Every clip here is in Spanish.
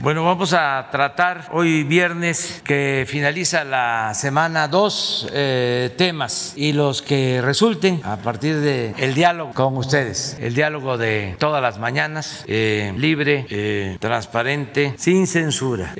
Bueno, vamos a tratar hoy viernes que finaliza la semana dos eh, temas y los que resulten a partir del el diálogo con ustedes, el diálogo de todas las mañanas, eh, libre, eh, transparente, sin censura.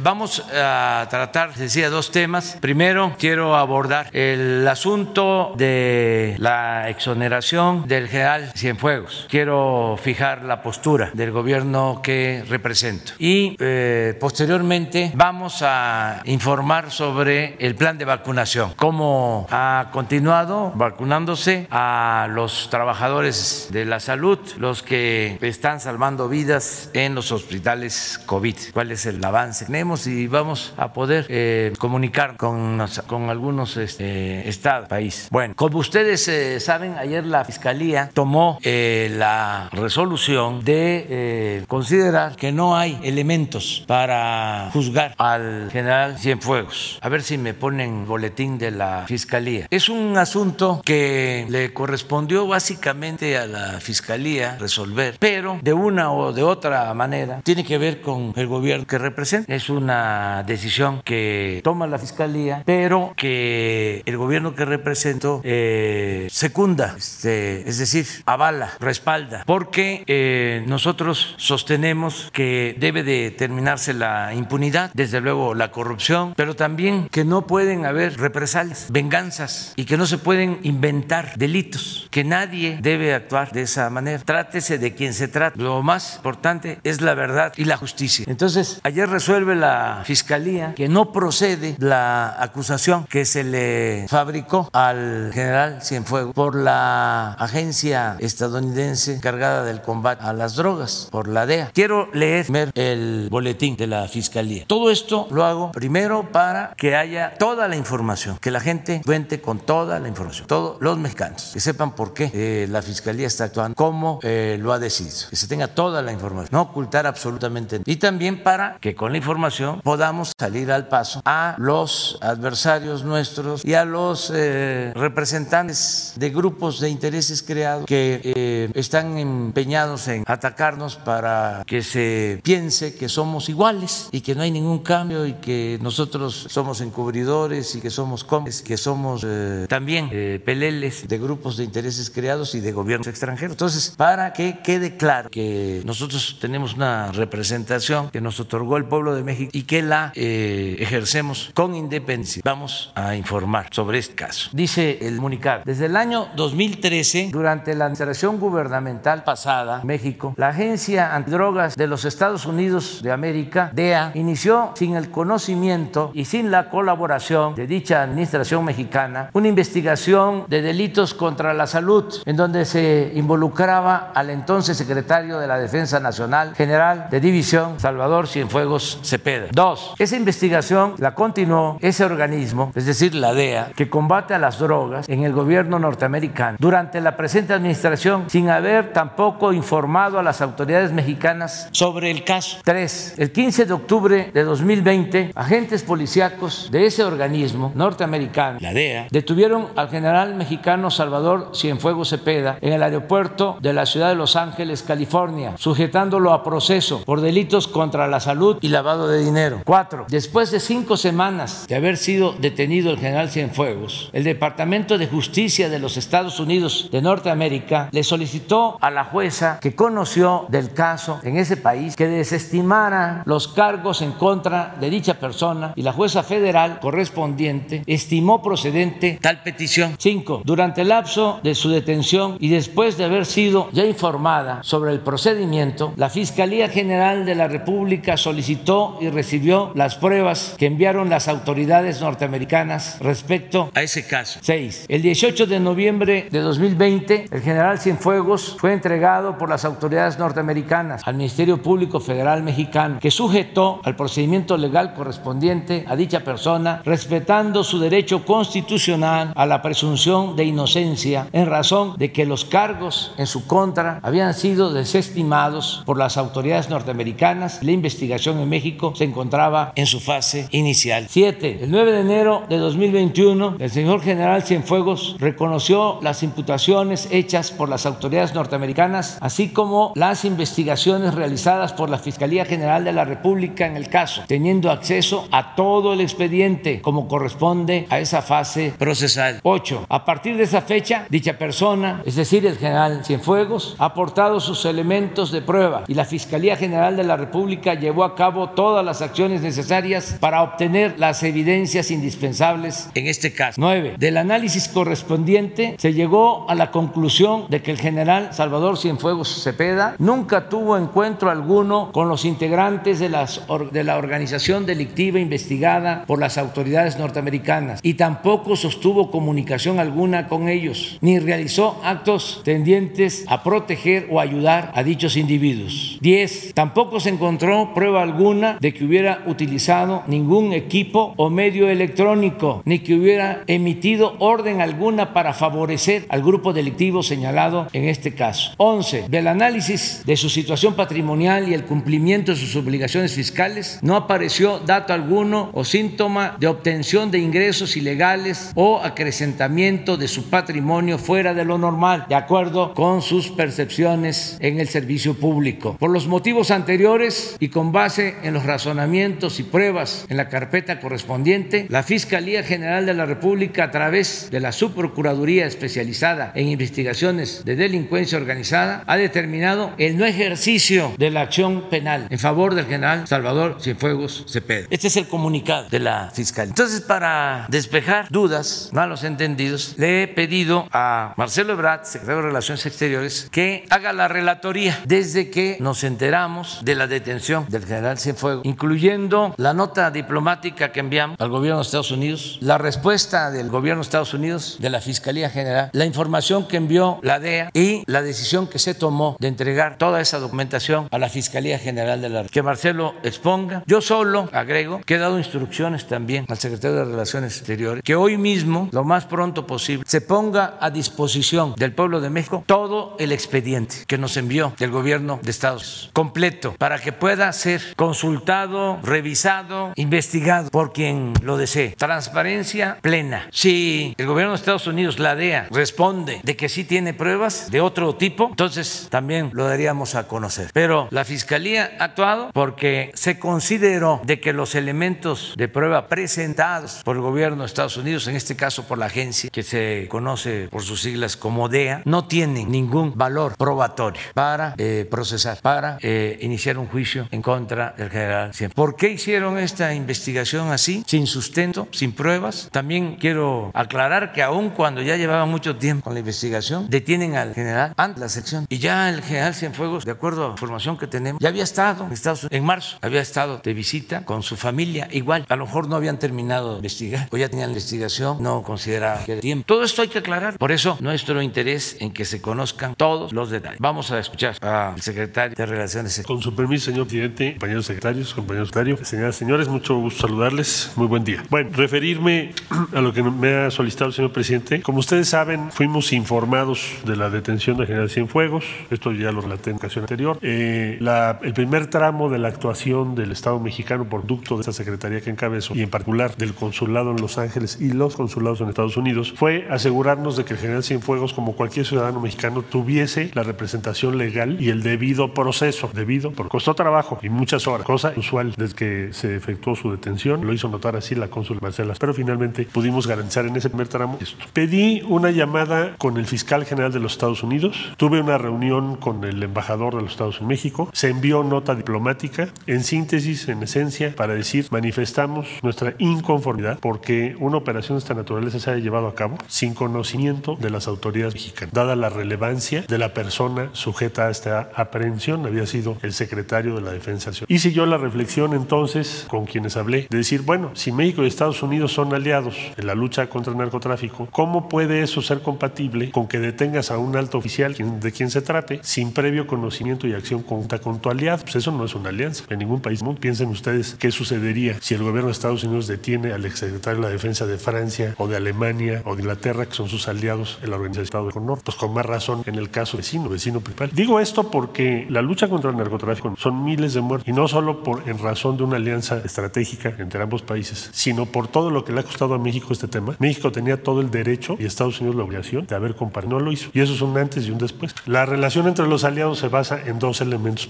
Vamos a tratar, decía, dos temas. Primero, quiero abordar el asunto de la exoneración del general Cienfuegos. Quiero fijar la postura del gobierno que represento. Y eh, posteriormente vamos a informar sobre el plan de vacunación, cómo ha continuado vacunándose a los trabajadores de la salud, los que están salvando vidas en los hospitales COVID, cuál es el avance que tenemos y vamos a poder eh, comunicar con, con algunos este, estados, país. Bueno, como ustedes eh, saben, ayer la Fiscalía tomó la resolución de considerar que no hay elementos para juzgar al general Cienfuegos. A ver si me ponen boletín de la Fiscalía. Es un asunto que le correspondió básicamente a la Fiscalía resolver, pero de una o de otra manera tiene que ver con el gobierno que representa. Es una decisión que toma la Fiscalía, pero que el gobierno que represento eh, secunda, este, es decir, avala, respalda, porque eh, nosotros sostenemos que debe de terminarse la impunidad, desde luego la corrupción, pero también que no pueden haber represalias, venganzas y que no se pueden inventar delitos, que nadie debe actuar de esa manera. Trátese de quien se trate. Lo más importante es la verdad y la justicia. Entonces, ayer resuelve la Fiscalía que no procede la acusación que se le fabricó al general Cienfuegos por la agencia estadounidense encargada del combate a las drogas, por la DEA. Quiero leer el boletín de la Fiscalía. Todo esto lo hago primero para que haya toda la información, que la gente cuente con toda la información, todos los mexicanos, que sepan por qué eh, la Fiscalía está actuando, cómo eh, lo ha decidido, que se tenga toda la información, no ocultar absolutamente. Y también para que con la información podamos salir al paso a los adversarios nuestros y a los eh, representantes de grupos de intereses creados que están empeñados en atacarnos para que se piense que somos iguales y que no hay ningún cambio y que nosotros somos encubridores y que somos cómplices, que somos eh, también eh, peleles de grupos de intereses creados y de gobiernos extranjeros. Entonces, para que quede claro que nosotros tenemos una representación que nos otorgó el pueblo de México y que la eh, ejercemos con independencia, vamos a informar sobre este caso. Dice el comunicado, desde el año 2013, durante la administración gubernamental pasada, México, la Agencia Antidrogas de los Estados Unidos de América, DEA, inició sin el conocimiento y sin la colaboración de dicha administración mexicana una investigación de delitos contra la salud, en donde se involucraba al entonces secretario de la Defensa Nacional, general de división, Salvador Cienfuegos Cepeda. Dos, esa investigación la continuó ese organismo, es decir, la DEA, que combate a las drogas en el gobierno norteamericano durante la presente administración, sin haber tampoco informado a las autoridades mexicanas sobre el caso. Tres, el 15 de octubre de 2020, agentes policíacos de ese organismo norteamericano, la DEA, detuvieron al general mexicano Salvador Cienfuegos Cepeda en el aeropuerto de la ciudad de Los Ángeles, California, sujetándolo a proceso por delitos contra la salud y lavado de dinero. Cuatro, después de cinco semanas de haber sido detenido el general Cienfuegos, el Departamento de Justicia de los Estados Unidos de Norteamérica le solicitó a la jueza que conoció del caso en ese país que desestimara los cargos en contra de dicha persona y la jueza federal correspondiente estimó procedente tal petición. 5. Durante el lapso de su detención y después de haber sido ya informada sobre el procedimiento, la Fiscalía General de la República solicitó y recibió las pruebas que enviaron las autoridades norteamericanas respecto a ese caso. 6. El 18 de noviembre de 2020, el general Cienfuegos fue entregado por las autoridades norteamericanas al Ministerio Público Federal Mexicano que sujetó al procedimiento legal correspondiente a dicha persona, respetando su derecho constitucional a la presunción de inocencia en razón de que los cargos en su contra habían sido desestimados por las autoridades norteamericanas. La investigación en México se encontraba en su fase inicial. 7. El 9 de enero de 2021, el señor general Cienfuegos reconoció las imputaciones hechas por las autoridades norteamericanas, así como las investigaciones realizadas por la Fiscalía General de la República en el caso, teniendo acceso a todo el expediente como corresponde a esa fase procesal. 8. A partir de esa fecha, dicha persona, es decir, el general Cienfuegos, ha aportado sus elementos de prueba y la Fiscalía General de la República llevó a cabo todas las acciones necesarias para obtener las evidencias indispensables en este caso. 9. Del análisis correspondiente se llegó a la conclusión de que el general Salvador Cienfuegos Cepeda nunca tuvo encuentro alguno con los integrantes de, las, de la organización delictiva investigada por las autoridades norteamericanas y tampoco sostuvo comunicación alguna con ellos, ni realizó actos tendientes a proteger o ayudar a dichos individuos. 10. Tampoco se encontró prueba alguna de que hubiera utilizado ningún equipo o medio electrónico, ni que hubiera emitido orden alguna para favorecer al grupo delictivo señalado en este caso. 11. Del análisis de su situación patrimonial y el cumplimiento de sus obligaciones fiscales, no apareció dato alguno o síntoma de obtención de ingresos ilegales o acrecentamiento de su patrimonio fuera de lo normal, de acuerdo con sus percepciones en el servicio público. Por los motivos anteriores y con base en los razonamientos y pruebas en la carpeta correspondiente, la Fiscalía General de la República, a través de la Subprocuraduría especializada en investigaciones de delincuencia organizada, ha determinado el no ejercicio de la acción penal en favor del general Salvador Cienfuegos Cepeda. Este es el comunicado de la Fiscalía. Entonces, para despejar dudas, malos entendidos, le he pedido a Marcelo Ebrard, secretario de Relaciones Exteriores, que haga la relatoría desde que nos enteramos de la detención del general Cienfuegos, incluyendo la nota diplomática que enviamos al gobierno de Estados Unidos, la respuesta del gobierno de Estados Unidos, de la Fiscalía General, la información que envió la DEA y la decisión que se tomó de entregar toda esa documentación a la Fiscalía General de la Que Marcelo exponga. Yo solo agrego que he dado instrucciones también al secretario de Relaciones Exteriores que hoy mismo, lo más pronto posible, se ponga a disposición del pueblo de México todo el expediente que nos envió el gobierno de Estados Unidos, completo, para que pueda ser consultado, revisado, investigado por quien lo desee. Transparencia plena. Si el gobierno de Estados Unidos, la DEA, responde de que sí tiene pruebas de otro tipo, entonces también lo daríamos a conocer. Pero la Fiscalía ha actuado porque se consideró de que los elementos de prueba presentados por el gobierno de Estados Unidos, en este caso por la agencia que se conoce por sus siglas como DEA, no tienen ningún valor probatorio para eh, procesar, para eh, iniciar un juicio en contra del general Cienfuegos. ¿Por qué hicieron esta investigación así, sin sustento, sin pruebas? También quiero aclarar que aun cuando ya llevaba mucho tiempo con la investigación, detienen al general ante la sección y ya el general Cienfuegos, de acuerdo a información que tenemos, ya había estado en Estados Unidos en marzo, había estado de visita con su familia, igual, a lo mejor no habían terminado de investigar o ya tenían la investigación, no consideraba que era tiempo. Todo esto hay que aclarar, por eso nuestro interés en que se conozcan todos los detalles. Vamos a escuchar al secretario de Relaciones Con su permiso, señor presidente, compañeros secretarios, compañeros secretarios, señoras y señores, mucho gusto saludarles. Muy buen día. Bueno, referirme a lo que me ha solicitado el señor presidente. Como ustedes saben, fuimos informados de la detención del general Cienfuegos. Esto ya lo relaté en ocasión anterior. Eh, la, el primer tramo de la actuación del Estado mexicano por ducto de esta secretaría que encabezo y en particular del consulado en Los Ángeles y los consulados en Estados Unidos fue asegurarnos de que el general Cienfuegos, como cualquier ciudadano mexicano, tuviese la representación legal y el debido proceso. Debido, porque costó trabajo y muchas horas, cosa usual desde que se efectuó su detención. Lo hizo notar así la cónsul Marcela, pero finalmente pudimos garantizar en ese primer tramo esto. Pedí una llamada con el fiscal general de los Estados Unidos, tuve una reunión con el embajador de los Estados Unidos en México, se envió nota diplomática, en síntesis, en esencia, para decir manifestamos nuestra inconformidad porque una operación de esta naturaleza se haya llevado a cabo sin conocimiento de las autoridades mexicanas, dada la relevancia de la persona sujeta a esta aprehensión, había sido el secretario de la Defensa Nacional. Hice yo la reflexión entonces con quienes hablé, de decir, bueno, si México y Estados Unidos son aliados en la lucha contra el narcotráfico, ¿cómo puede eso ser compatible con que detengas a un alto oficial de quien se trate sin previo conocimiento y acción conjunta con tu aliado? Pues eso no es una alianza en ningún país. ¿no? Piensen ustedes qué sucedería si el gobierno de Estados Unidos detiene al exsecretario de la Defensa de Francia o de Alemania o de Inglaterra, que son sus aliados en la Organización de Estados Unidos. Pues con más razón en el caso vecino, vecino principal. Digo esto porque la lucha contra el narcotráfico son miles de muertos y no solo por en razón de una alianza estratégica entre ambos países, sino por todo lo que le ha costado a México este tema. México tenía todo el derecho y Estados Unidos la obligación de haber comparado. No lo hizo. Y eso es un antes y un después. La relación entre los aliados se basa en dos elementos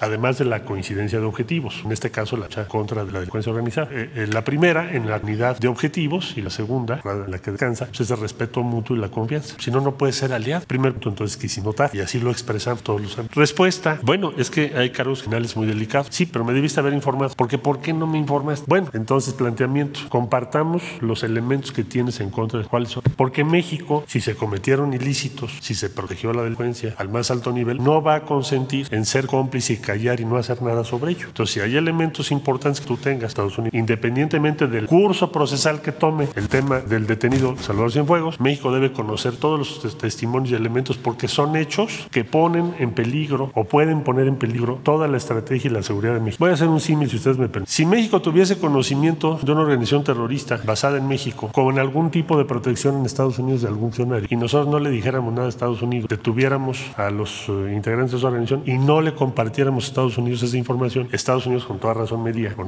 además de la coincidencia de objetivos, en este caso la lucha contra la delincuencia organizada. Eh, eh, la primera en la unidad de objetivos y la segunda, en la que descansa, pues, es el respeto mutuo y la confianza. Si no, no puede ser aliado. Primero, entonces quise notar y así lo expresan todos los años. Respuesta, bueno, es que hay cargos finales muy delicados. Sí, pero me debiste haber informado. Porque ¿por qué no me informas? Bueno, entonces planteamiento, compartamos los elementos que tienes en contra de cuáles son. Porque México, si se cometieron ilícitos, si se protegió la delincuencia al más alto nivel, no va a consentir en ser cómplice y callar y no hacer nada sobre ello. Entonces, si hay elementos importantes que tú tengas, Estados Unidos, independientemente del curso procesal que tome el tema del detenido Salvador Cienfuegos, México debe conocer todos los testimonios y elementos porque son hechos que ponen en peligro o pueden poner en peligro toda la estrategia y la seguridad de México. Voy a hacer un símil si ustedes me permiten. Si México tuviese conocimiento de una organización terrorista basada en México con algún tipo de protección en Estados Unidos de algún funcionario y nosotros no le dijéramos nada a Estados Unidos, detuviéramos a los eh, integrantes de esa organización y no le compartiéramos a Estados Unidos esa información, Estados Unidos con toda razón media, con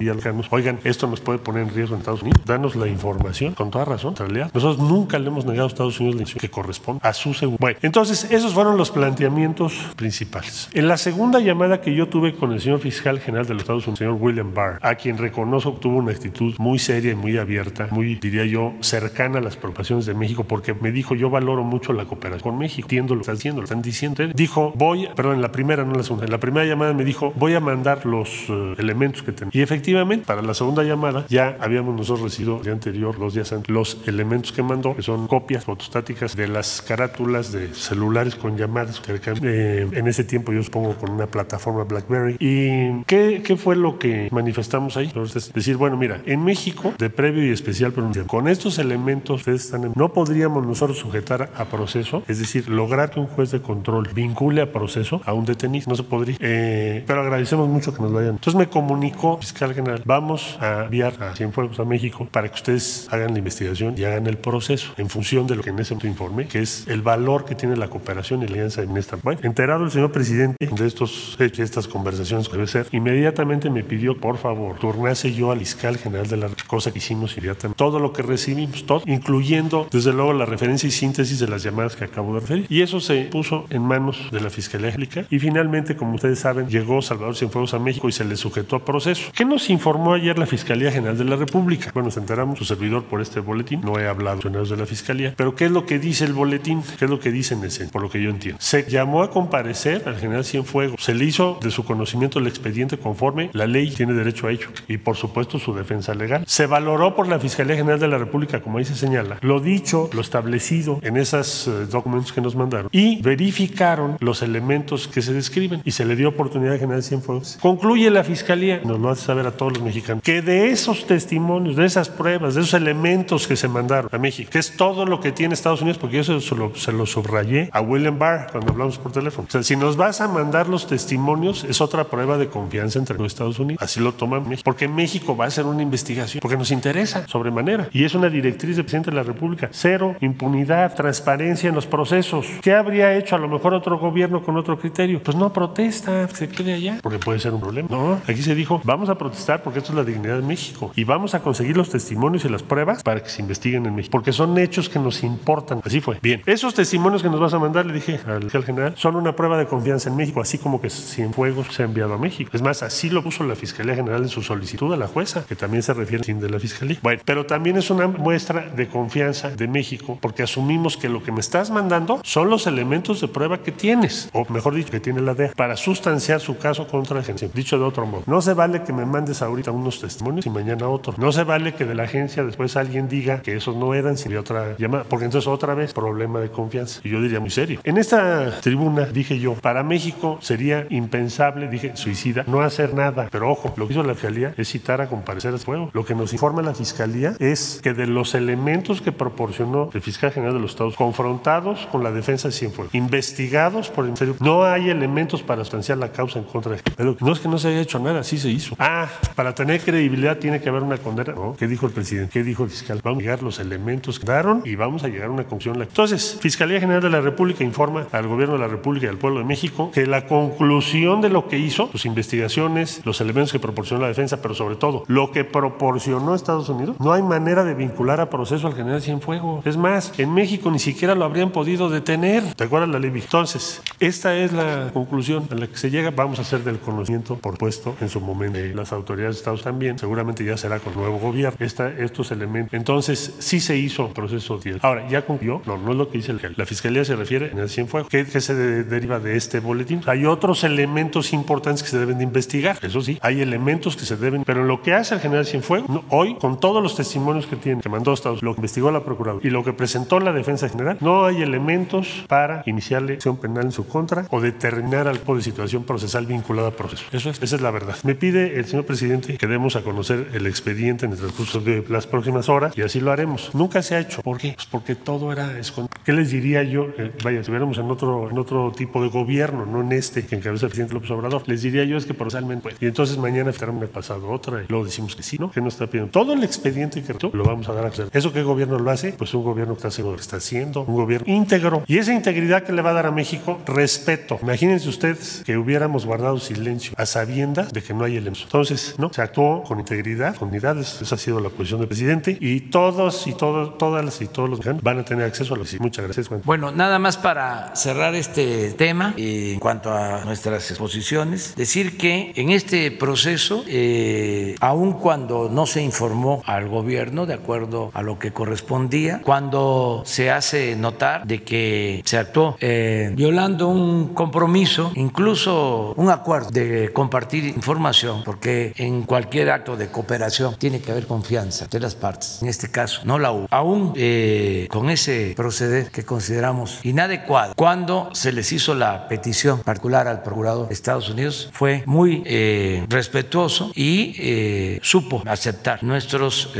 oigan, esto nos puede poner en riesgo en Estados Unidos, danos la información con toda razón, en realidad. Nosotros nunca le hemos negado a Estados Unidos la información que corresponde a su seguridad. Entonces esos fueron los planteamientos principales. En la segunda llamada que yo tuve con el señor fiscal general de los Estados Unidos, el señor William Barr, a quien reconozco tuvo una actitud muy seria y muy abierta, muy, diría yo, cercana a las preocupaciones de México, porque me dijo, yo valoro mucho la cooperación con México, entiendo lo que están diciendo, lo están diciendo. Dijo, voy, perdón, en la primera, no la segunda, en la primera llamada me dijo, voy a mandar los uh, elementos que tengo. Y efectivamente, para la segunda llamada, ya habíamos nosotros recibido el día anterior, los días antes, los elementos que mandó, que son copias fotostáticas de las carátulas de celulares con llamadas. Eh, en ese tiempo yo supongo con una plataforma BlackBerry. ¿Y qué, qué fue lo que manifestamos ahí? Entonces, decir, bueno, mira, en México, de previo y especial pronunciación, con estos elementos ustedes están en, no podríamos nosotros sujetar a proceso, es decir, lograr que un juez de control vincule a proceso a un detenido. No se podría. Eh, pero agradecemos mucho que nos lo hayan. Entonces me comunicó fiscal general, vamos a enviar a Cienfuegos a México para que ustedes hagan la investigación y hagan el proceso en función de lo que en ese momento informe, que es el valor que tiene la cooperación y la alianza en esta. Bueno, enterado el señor presidente de estos hechos, estas conversaciones que debe ser, inmediatamente me pidió, por favor, turnase yo al fiscal general de la cosa que hicimos inmediatamente. Todo lo que recibimos, todo, incluyendo desde luego la referencia y síntesis de las llamadas que acabo de referir. Y eso se puso en manos de la Fiscalía Angélica y finalmente, como ustedes saben, llegó Salvador Cienfuegos a México y se le sujetó a proceso. ¿Qué nos informó ayer la Fiscalía General de la República? Bueno, nos enteramos, su servidor, por este boletín. No he hablado con de la Fiscalía, pero ¿qué es lo que dice el boletín? ¿Qué es lo que dice en ese? Por lo que yo entiendo. Se llamó a comparecer al general Cienfuegos. Se le hizo de su conocimiento el expediente conforme la ley tiene derecho a ello y, por supuesto, su defensa legal. Se valoró por la Fiscalía General de la República, como ahí se señala, lo dicho, lo establecido en esos eh, documentos que nos mandaron y verificaron los elementos que se describen y se le dio oportunidad al general Cienfuegos. Concluye la Fiscalía, nos lo hace saber a todos los mexicanos, que de esos testimonios, de esas pruebas, de esos elementos que se mandaron a México, que es todo lo que tiene Estados Unidos, porque yo se lo, se lo subrayé a William Barr cuando hablamos por teléfono. O sea, si nos vas a mandar los testimonios, es otra prueba de confianza entre los Estados Unidos. Así lo toma México. Porque México va a hacer una investigación, porque nos interesa sobremanera. Y es una directriz del presidente de la República. Cero impunidad, transparencia en los procesos. ¿Qué habría hecho a lo mejor otro gobierno con otro criterio? Pues no protesta, se quede allá, porque puede ser un problema. No, aquí se dijo, vamos a protestar porque esto es la dignidad de México y vamos a conseguir los testimonios y las pruebas para que se investiguen en México, porque son hechos que nos importan. Así fue. Bien, esos testimonios que nos vas a mandar, le dije al fiscal general, son una prueba de confianza en México, así como que Cienfuegos se ha enviado a México. Es más, así lo puso la Fiscalía General en su solicitud a la jueza, que también se refiere sin de la Fiscalía. Bueno, pero también es una muestra de confianza de México, porque asumimos que lo que me estás mandando son los elementos de prueba que tienes, o mejor dicho, que tiene la DEA, para sustanciar su caso contra la agencia. Dicho de otro modo, no se vale que me mandes ahorita unos testimonios y mañana otros. No se vale que de la agencia después alguien diga que esos no eran, sino otra llamada, porque entonces otra vez problema de confianza. Y yo diría muy serio. En esta tribuna dije yo, para México sería impensable, dije suicida, no hacer nada. Pero ojo, lo que hizo la fiscalía es citar a comparecer a fuego. Lo que nos informa la fiscalía es que de los elementos que proporcionó el fiscal general de los Estados confrontados con la defensa de Cienfuegos, investigados por el Ministerio, no hay elementos para sustanciar la causa en contra de Pero no es que no se haya hecho nada, sí se hizo. Ah, para tener credibilidad tiene que haber una condena. ¿no? ¿Qué dijo el presidente? ¿Qué dijo el fiscal? Vamos a llegar los elementos que daron y vamos a llegar a una conclusión. Entonces, Fiscalía General de la República informa al gobierno de la República y al pueblo de México que la conclusión de lo que hizo, sus investigaciones, los elementos que proporcionó la defensa, pero sobre todo lo que proporcionó Estados Unidos, no hay manera de vincular a proceso al general Cienfuegos. Es más, en México ni siquiera lo habrían podido detener. ¿Te acuerdas la ley? Entonces, esta es la conclusión. A la que se llega, vamos a hacer del conocimiento, por puesto, en su momento. las autoridades de Estados también, seguramente ya será con nuevo gobierno, esta, estos elementos. Entonces, sí se hizo proceso 10. Ahora, ¿ya concluyó? No, no es lo que dice el La Fiscalía se refiere en el Cienfuegos. ¿Qué, ¿Qué se deriva de este boletín? Hay otros elementos importantes que se deben de investigar. Eso sí, hay elementos que se deben, pero lo que hace el general Cienfuegos, hoy, con todos los testimonios que tiene, que mandó a Estados lo que investigó la Procuraduría y lo que presentó la Defensa General, no hay elementos para iniciarle acción penal en su contra o determinar de situación procesal vinculada a proceso. Eso es, esa es la verdad. Me pide el señor presidente que demos a conocer el expediente en el transcurso de las próximas horas y así lo haremos. Nunca se ha hecho. ¿Por qué? Pues porque todo era escondido. ¿Qué les diría yo? Eh, vaya, si estuviéramos en otro, en otro tipo de gobierno, no en este que encabeza el presidente López Obrador, les diría yo es que procesalmente pues. Y entonces mañana el pasado otra y luego decimos que sí, ¿no? Que no está pidiendo. Todo el expediente que lo vamos a dar a hacer. ¿Eso qué gobierno lo hace? Pues un gobierno que está haciendo lo que está haciendo, un gobierno íntegro. Y esa integridad que le va a dar a México, respeto. Imagínense ustedes que hubiéramos guardado silencio a sabiendas de que no hay elementos. Entonces, ¿no? Se actuó con integridad, con unidades. Esa ha sido la posición del presidente y todos y todas y todos los mexicanos van a tener acceso a los. Muchas gracias. Bueno, nada más para cerrar este tema y en cuanto a nuestras exposiciones, decir que en este proceso, eh, aun cuando no se informó al gobierno de acuerdo a lo que correspondía, cuando se hace notar de que se actuó eh, violando un compromiso, incluso un acuerdo de compartir información, porque en cualquier acto de cooperación tiene que haber confianza de las partes. En este caso, no la hubo. Aún eh, con ese proceder que consideramos inadecuado, cuando se les hizo la petición particular al procurador de Estados Unidos, fue muy eh, respetuoso y supo aceptar nuestros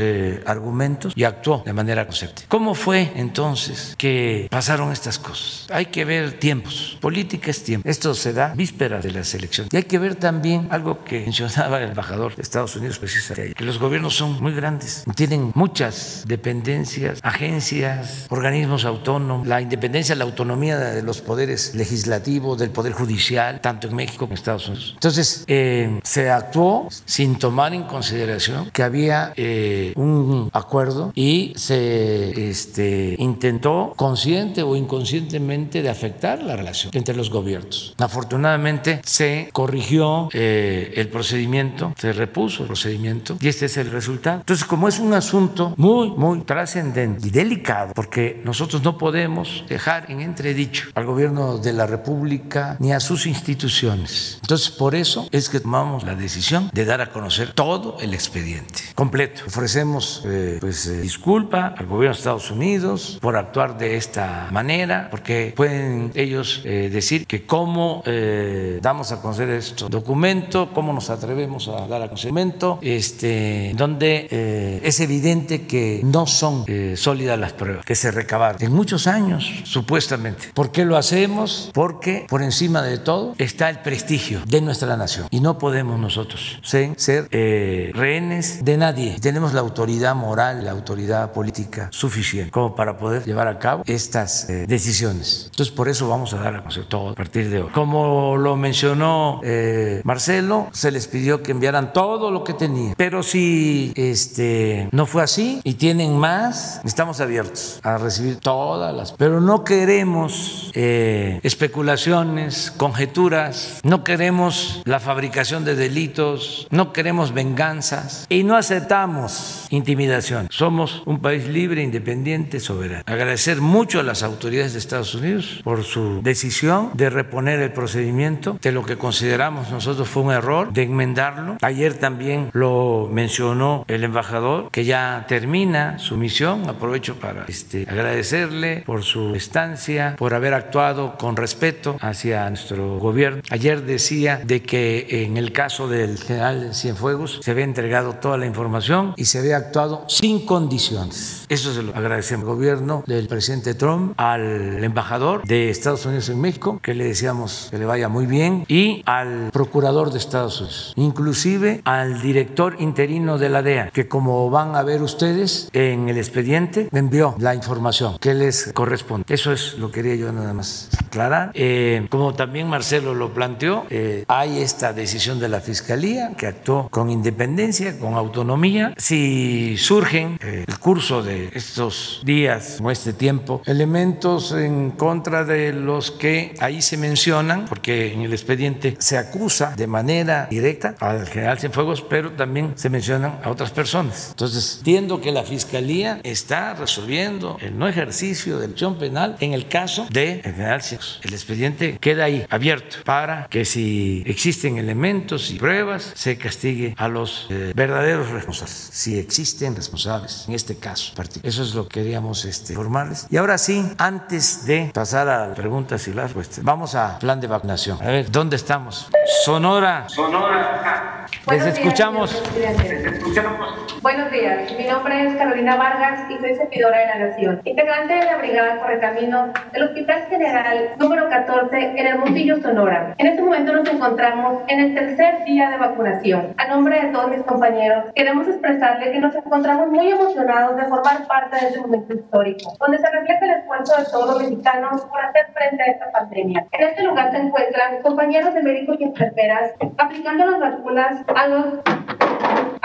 argumentos y actuó de manera conceptiva. ¿Cómo fue entonces que pasaron estas cosas? Hay que ver tiempos. Política es tiempo. Esto se da vísperas de las elecciones. Y hay que ver también algo que mencionaba el embajador de Estados Unidos precisamente, que los gobiernos son muy grandes, tienen muchas dependencias, agencias, organismos autónomos, la independencia, la autonomía de los poderes legislativos, del poder judicial, tanto en México como en Estados Unidos. Entonces, eh, se actuó sin tomar en consideración que había eh, un acuerdo y se este, intentó consciente o inconscientemente de afectar la relación entre los gobiernos. Afortunadamente se corrigió eh, el procedimiento, se repuso el procedimiento y este es el resultado. Entonces, como es un asunto muy, muy trascendente y delicado, porque nosotros no podemos dejar en entredicho al gobierno de la República ni a sus instituciones. Entonces, por eso es que tomamos la decisión de dar a conocer todo el expediente completo. Ofrecemos eh, pues, eh, disculpa al gobierno de Estados Unidos por actuar de esta manera, porque pueden ellos eh, decir que cómo eh, damos a conocer estos documentos, cómo nos atrevemos a dar a conocer este, donde eh, es evidente que no son sólidas las pruebas que se recabaron en muchos años, supuestamente. ¿Por qué lo hacemos? Porque por encima de todo está el prestigio de nuestra nación y no podemos nosotros ser rehenes de nadie. Tenemos la autoridad moral, la autoridad política suficiente como para poder llevar a cabo estas decisiones. Entonces, por eso vamos a dar a conocer todo a partir de hoy. Como lo mencionó eh, Marcelo, se les pidió que enviaran todo lo que tenían. Pero si este, no fue así y tienen más, estamos abiertos a recibir todas las. Pero no queremos eh, especulaciones, conjeturas, no queremos la fabricación de delitos, no queremos venganzas y no aceptamos intimidación. Somos un país libre, independiente, soberano. Agradecer mucho a las autoridades de Estados Unidos por su decisión de reponer el procedimiento de lo que consideramos nosotros fue un error, de enmendarlo. Ayer también lo mencionó el embajador, que ya termina su misión. Aprovecho para este, agradecerle por su estancia, por haber actuado con respeto hacia nuestro gobierno. Ayer decía de que en el caso del general Cienfuegos se había entregado toda la información y se había actuado sin condiciones. Eso se lo agradecemos al gobierno del presidente Trump, al embajador de Estados Unidos en México, que le decíamos que le vaya muy bien, y al procurador de Estados Unidos, inclusive al director interino de la DEA, que como van a ver ustedes en el expediente, me envió la información que les corresponde. Eso es lo que quería yo nada más aclarar. Eh, como también Marcelo lo planteó, eh, hay esta decisión de la Fiscalía que actuó con independencia, con autonomía. Si surgen eh, el curso de estos días o este tiempo elementos en contra de los que ahí se mencionan, porque en el expediente se acusa de manera directa al general Cienfuegos, pero también se mencionan a otras personas. Entonces, entiendo que la Fiscalía está resolviendo el no ejercicio de acción penal en el caso del general Cienfuegos. El expediente queda ahí abierto para que si existen elementos y pruebas, se castigue a los eh, verdaderos responsables, si existen responsables en este caso. Eso es lo que queríamos este, informarles. Y ahora sí, antes de pasar a preguntas y las respuestas, vamos a plan de vacunación. A ver, ¿dónde estamos? Sonora. Sonora. Les escuchamos. Les escuchamos. Buenos días, mi nombre es Carolina Vargas y soy servidora de la Nación, integrante de la Brigada Correcaminos del Hospital General número 14 en Hermosillo, Sonora. En este momento nos encontramos en el tercer día de vacunación. A nombre de todos mis compañeros, queremos expresarle que nos encontramos muy emocionados de formar parte de este momento histórico, donde se refleja el esfuerzo de todos los mexicanos por hacer frente a esta pandemia. En este lugar se encuentran compañeros de médicos y enfermeras aplicando las vacunas a los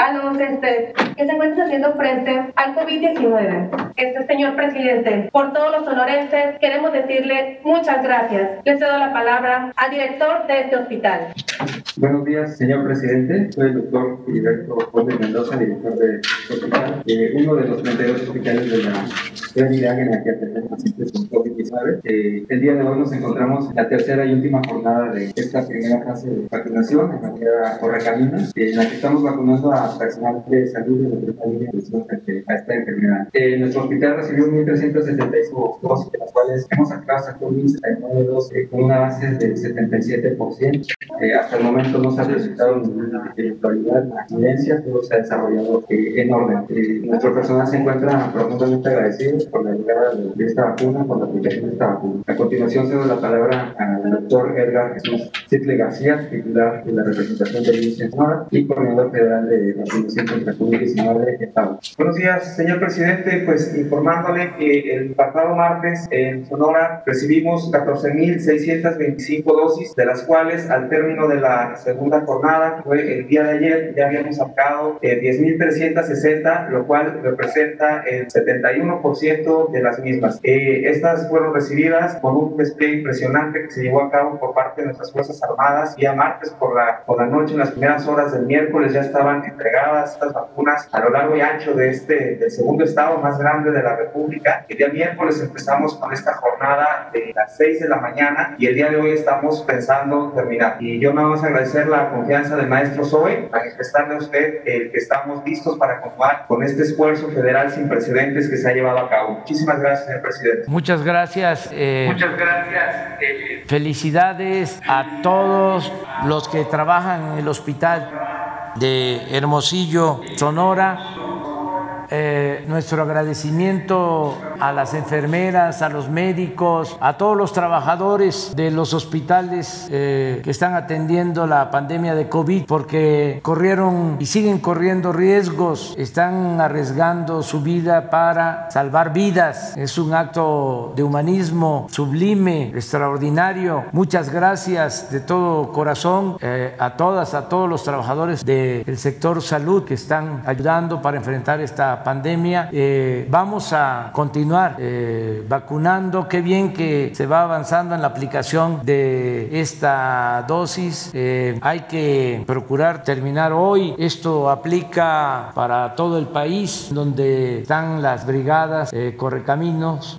a los este, que se encuentran haciendo frente al COVID-19. Este señor presidente, por todos los sonorenses, queremos decirle muchas gracias. Le cedo la palabra al director de este hospital. Buenos días, señor presidente. Soy el doctor Filiberto Ponte Mendoza, director de este hospital, eh, uno de los 32 hospitales de la realidad en la que atendemos pacientes con COVID-19. Eh, el día de hoy nos encontramos en la tercera y última jornada de esta primera fase de vacunación en la que Correcaminos, en la que estamos vacunando a personal de salud de la primera línea de a esta enfermedad. Eh, nuestro hospital recibió 1.375 dosis, de las cuales hemos sacado hasta 1.079 dosis con una base del 77%. Eh, hasta el momento no se ha presentado ninguna eventualidad, evidencia, todo se ha desarrollado eh, en orden. Eh, nuestro personal se encuentra profundamente agradecido por la llegada de, esta vacuna, por la aplicación de esta vacuna. A continuación cedo la palabra al doctor Edgar Jesús Citle García, titular de la representación del INSE y coordinador federal de vacunación contra COVID-19 de Estado. Buenos días, señor presidente. Pues informándole que el pasado martes en Sonora recibimos 14.625 dosis, de las cuales al término de la segunda jornada, fue el día de ayer, ya habíamos sacado eh, 10.360, lo cual representa el 71% de las mismas. Eh, estas fueron recibidas con un despliegue impresionante que se llevó a cabo por parte de nuestras Fuerzas Armadas. Día martes por la, por la noche, en las primeras horas del miércoles, ya estaban entregadas estas vacunas a lo largo y ancho de este, del segundo estado más grande de la República. El día miércoles empezamos con esta jornada de las 6 de la mañana y el día de hoy estamos pensando terminar. Y yo me vamos a agradecer la confianza del maestro Zoe, manifestarle a usted el que estamos listos para continuar con este esfuerzo federal sin precedentes que se ha llevado a cabo. Muchísimas gracias, señor presidente. Muchas gracias. Eh, Muchas gracias. Eh, felicidades a todos los que trabajan en el hospital de Hermosillo, Sonora eh, nuestro agradecimiento a las enfermeras, a los médicos, a todos los trabajadores de los hospitales eh, que están atendiendo la pandemia de COVID, porque corrieron y siguen corriendo riesgos, están arriesgando su vida para salvar vidas. Es un acto de humanismo sublime, extraordinario. Muchas gracias de todo corazón eh, a todas, a todos los trabajadores del sector salud que están ayudando para enfrentar esta pandemia. Eh, vamos a continuar eh, vacunando. Qué bien que se va avanzando en la aplicación de esta dosis. Eh, hay que procurar terminar hoy. Esto aplica para todo el país, donde están las brigadas correcaminos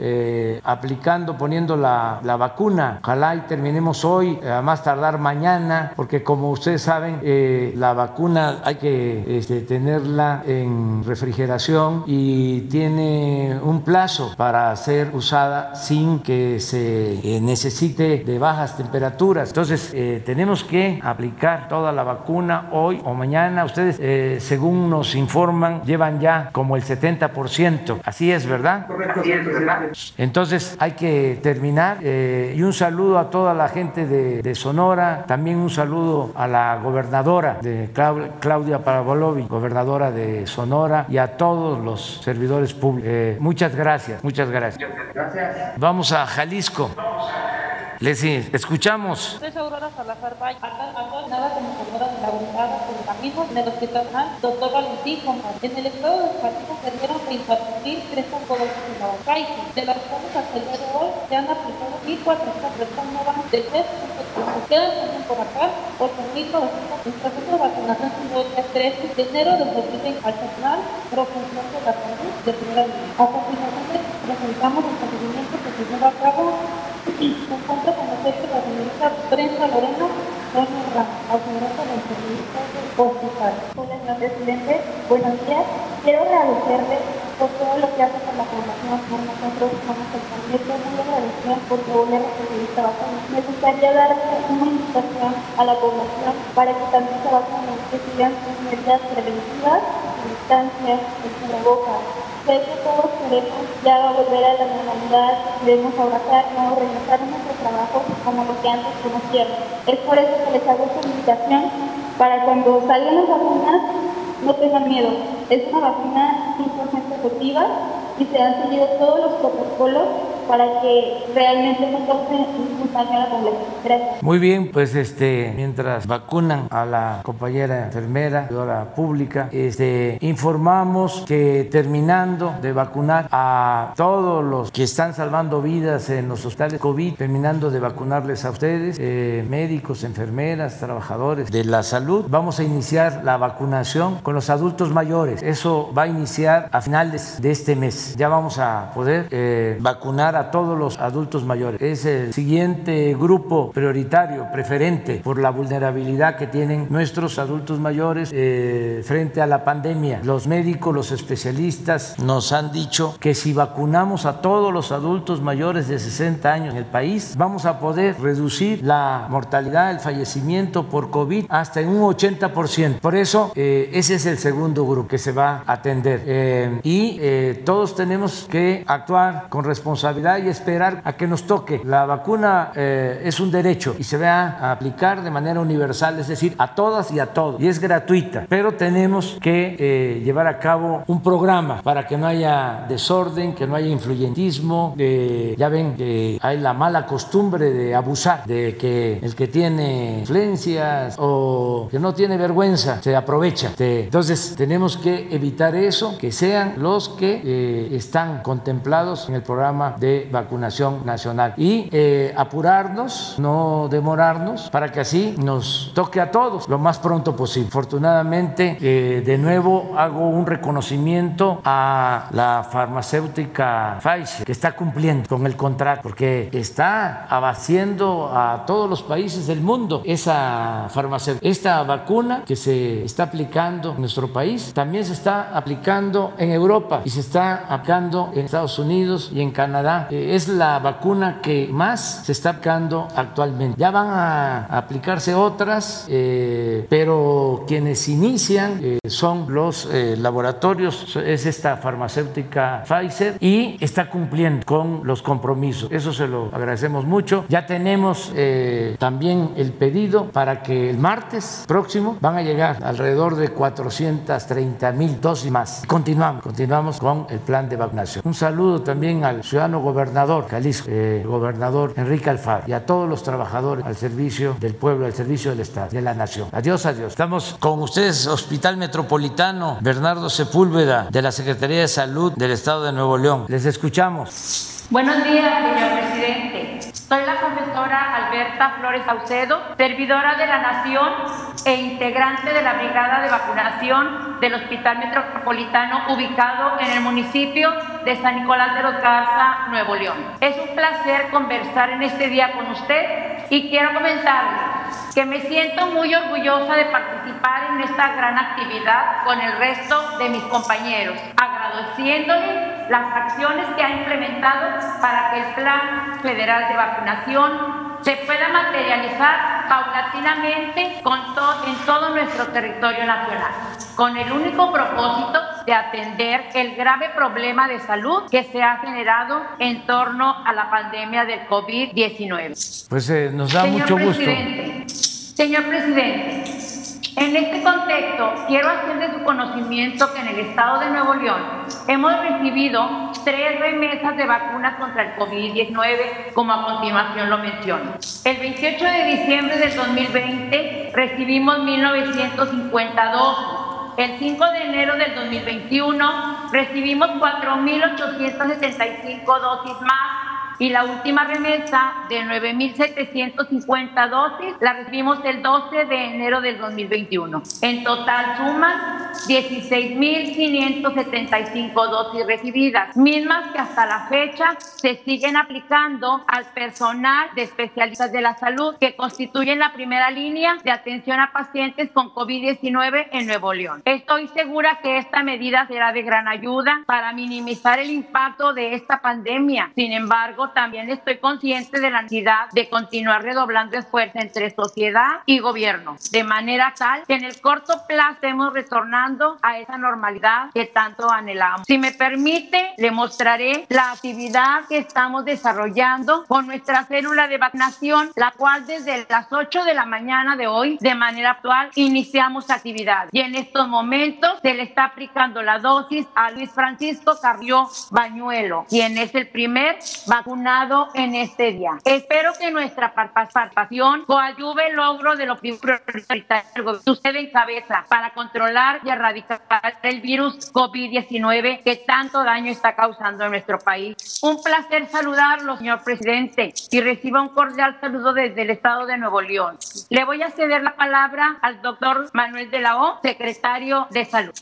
aplicando, poniendo la, la, vacuna. Ojalá y terminemos hoy, a más tardar mañana, porque como ustedes saben, la vacuna hay que este, tenerla en refrigeración y tiene un plazo para ser usada sin que se eh, necesite de bajas temperaturas. Entonces, eh, tenemos que aplicar toda la vacuna hoy o mañana. Ustedes, eh, según nos informan, llevan ya como el 70%. Así es, ¿verdad? Correcto, ¿verdad? Entonces, hay que terminar. y un saludo a toda la gente de, de, Sonora. También un saludo a la gobernadora de Claudia Parabolovi, gobernadora de Sonora, y a todos los servidores públicos. Eh, muchas gracias, muchas gracias. Vamos a Jalisco. Les escuchamos. Soy Aurora Salazar Valle, nada como coordinadora de la brigada por caminos en el hospital doctor Valentín En el estado de Jalisco se dieron 30.300 dosis de Pfizer, de las cuales hasta el día de hoy se han aplicado 1.400 personas nuevas de test Quedan también por acá 8.900 el proceso de vacunación se el 13 de enero del 2020 al personal profesional de la salud de primera línea. A continuación presentamos el procedimiento que se lleva a cabo y se encuentra con nosotros la señorita Brenda Lorena Doña Ramos, auxiliar del servicio hospital. Hola, señor presidente. Buenos días. Quiero agradecerle por todo lo que hace con la población. Por nosotros como sector muy agradecida porque voy a esta vacuna. Me gustaría darle una invitación a la población para que también se vacunen, que sigan sus medidas preventivas, distancias, el boca. Sé que todos queremos ya volver a la normalidad, queremos abrazarnos, regresar a nuestro trabajo como lo que antes conocieron. Es por eso que les hago esta invitación para cuando salgan las vacunas no tengan miedo. Es una vacuna 100% efectiva y se han seguido todos los protocolos para que realmente no cause ningún daño a la población. Gracias. Muy bien, pues este, mientras vacunan a la compañera enfermera, la pública, este, informamos que terminando de vacunar a todos los que están salvando vidas en los hospitales COVID, terminando de vacunarles a ustedes, eh, médicos, enfermeras, trabajadores de la salud, vamos a iniciar la vacunación con los adultos mayores. Eso va a iniciar a finales de este mes. Ya vamos a poder eh, vacunar a todos los adultos mayores. Es el siguiente grupo prioritario, preferente, por la vulnerabilidad que tienen nuestros adultos mayores eh, frente a la pandemia. Los médicos, los especialistas nos han dicho que si vacunamos a todos los adultos mayores de 60 años en el país, vamos a poder reducir la mortalidad, el fallecimiento por COVID hasta en un 80%. Por eso, eh, ese es el segundo grupo que se va a atender. Eh, y todos tenemos que actuar con responsabilidad y esperar a que nos toque. La vacuna eh, es un derecho y se va a aplicar de manera universal, es decir, a todas y a todos, y es gratuita, pero tenemos que eh, llevar a cabo un programa para que no haya desorden, que no haya influyentismo. Eh, ya ven que hay la mala costumbre de abusar, de que el que tiene influencias o que no tiene vergüenza se aprovecha. entonces tenemos que evitar eso, que sean los que están contemplados en el programa de vacunación nacional y eh, apurarnos, no demorarnos, para que así nos toque a todos lo más pronto posible. Afortunadamente, eh, de nuevo hago un reconocimiento a la farmacéutica Pfizer, que está cumpliendo con el contrato, porque está abasteciendo a todos los países del mundo esa farmacéutica. Esta vacuna que se está aplicando en nuestro país también se está aplicando en Europa y se está aplicando en Estados Unidos y en Canadá eh, es la vacuna que más se está aplicando actualmente. Ya van a aplicarse otras, eh, pero quienes inician eh, son los laboratorios, es esta farmacéutica Pfizer y está cumpliendo con los compromisos. Eso se lo agradecemos mucho. Ya tenemos también el pedido para que el martes próximo van a llegar alrededor de 430 mil dosis más. Continuamos, continuamos con el plan de vacunación. Un saludo también al ciudadano gobernador Jalisco, eh, gobernador Enrique Alfaro, y a todos los trabajadores al servicio del pueblo, al servicio del Estado, de la nación. Adiós, adiós. Estamos con ustedes, Hospital Metropolitano Bernardo Sepúlveda, de la Secretaría de Salud del Estado de Nuevo León. Les escuchamos. Buenos días, señor presidente. Soy la profesora Alberta Flores Saucedo, servidora de la Nación e integrante de la Brigada de Vacunación del Hospital Metropolitano ubicado en el municipio de San Nicolás de los Garza, Nuevo León. Es un placer conversar en este día con usted y quiero comentarle que me siento muy orgullosa de participar en esta gran actividad con el resto de mis compañeros, agradeciéndole las acciones que ha implementado para que el Plan Federal de Vacunación se pueda materializar paulatinamente con en todo nuestro territorio nacional, con el único propósito de atender el grave problema de salud que se ha generado en torno a la pandemia del COVID-19. Pues eh, nos da mucho gusto. Señor presidente, En este contexto, quiero hacer de su conocimiento que en el estado de Nuevo León hemos recibido tres remesas de vacunas contra el COVID-19, como a continuación lo menciono. El 28 de diciembre del 2020 recibimos 1952 el 5 de enero del 2021 recibimos 4.875 dosis más y la última remesa de 9.750 dosis la recibimos el 12 de enero del 2021. En total suman 16.575 dosis recibidas, mismas que hasta la fecha se siguen aplicando al personal de especialistas de la salud que constituyen la primera línea de atención a pacientes con COVID-19 en Nuevo León. Estoy segura que esta medida será de gran ayuda para minimizar el impacto de esta pandemia. Sin embargo, también estoy consciente de la necesidad de continuar redoblando esfuerzos entre sociedad y gobierno, de manera tal que en el corto plazo estemos retornando a esa normalidad que tanto anhelamos. Si me permite, le mostraré la actividad que estamos desarrollando con nuestra célula de vacunación, la cual desde las 8 de la mañana de hoy, de manera actual, iniciamos actividad. Y en estos momentos se le está aplicando la dosis a Luis Francisco Carrió Bañuelo, quien es el primer vacunado en este día. Espero que nuestra participación coadyuve el logro de lo prioritario que usted encabeza para controlar y erradicar el virus COVID-19 que tanto daño está causando en nuestro país. Un placer saludarlo, señor presidente, y reciba un cordial saludo desde el estado de Nuevo León. Le voy a ceder la palabra al doctor Manuel de la O, secretario de Salud.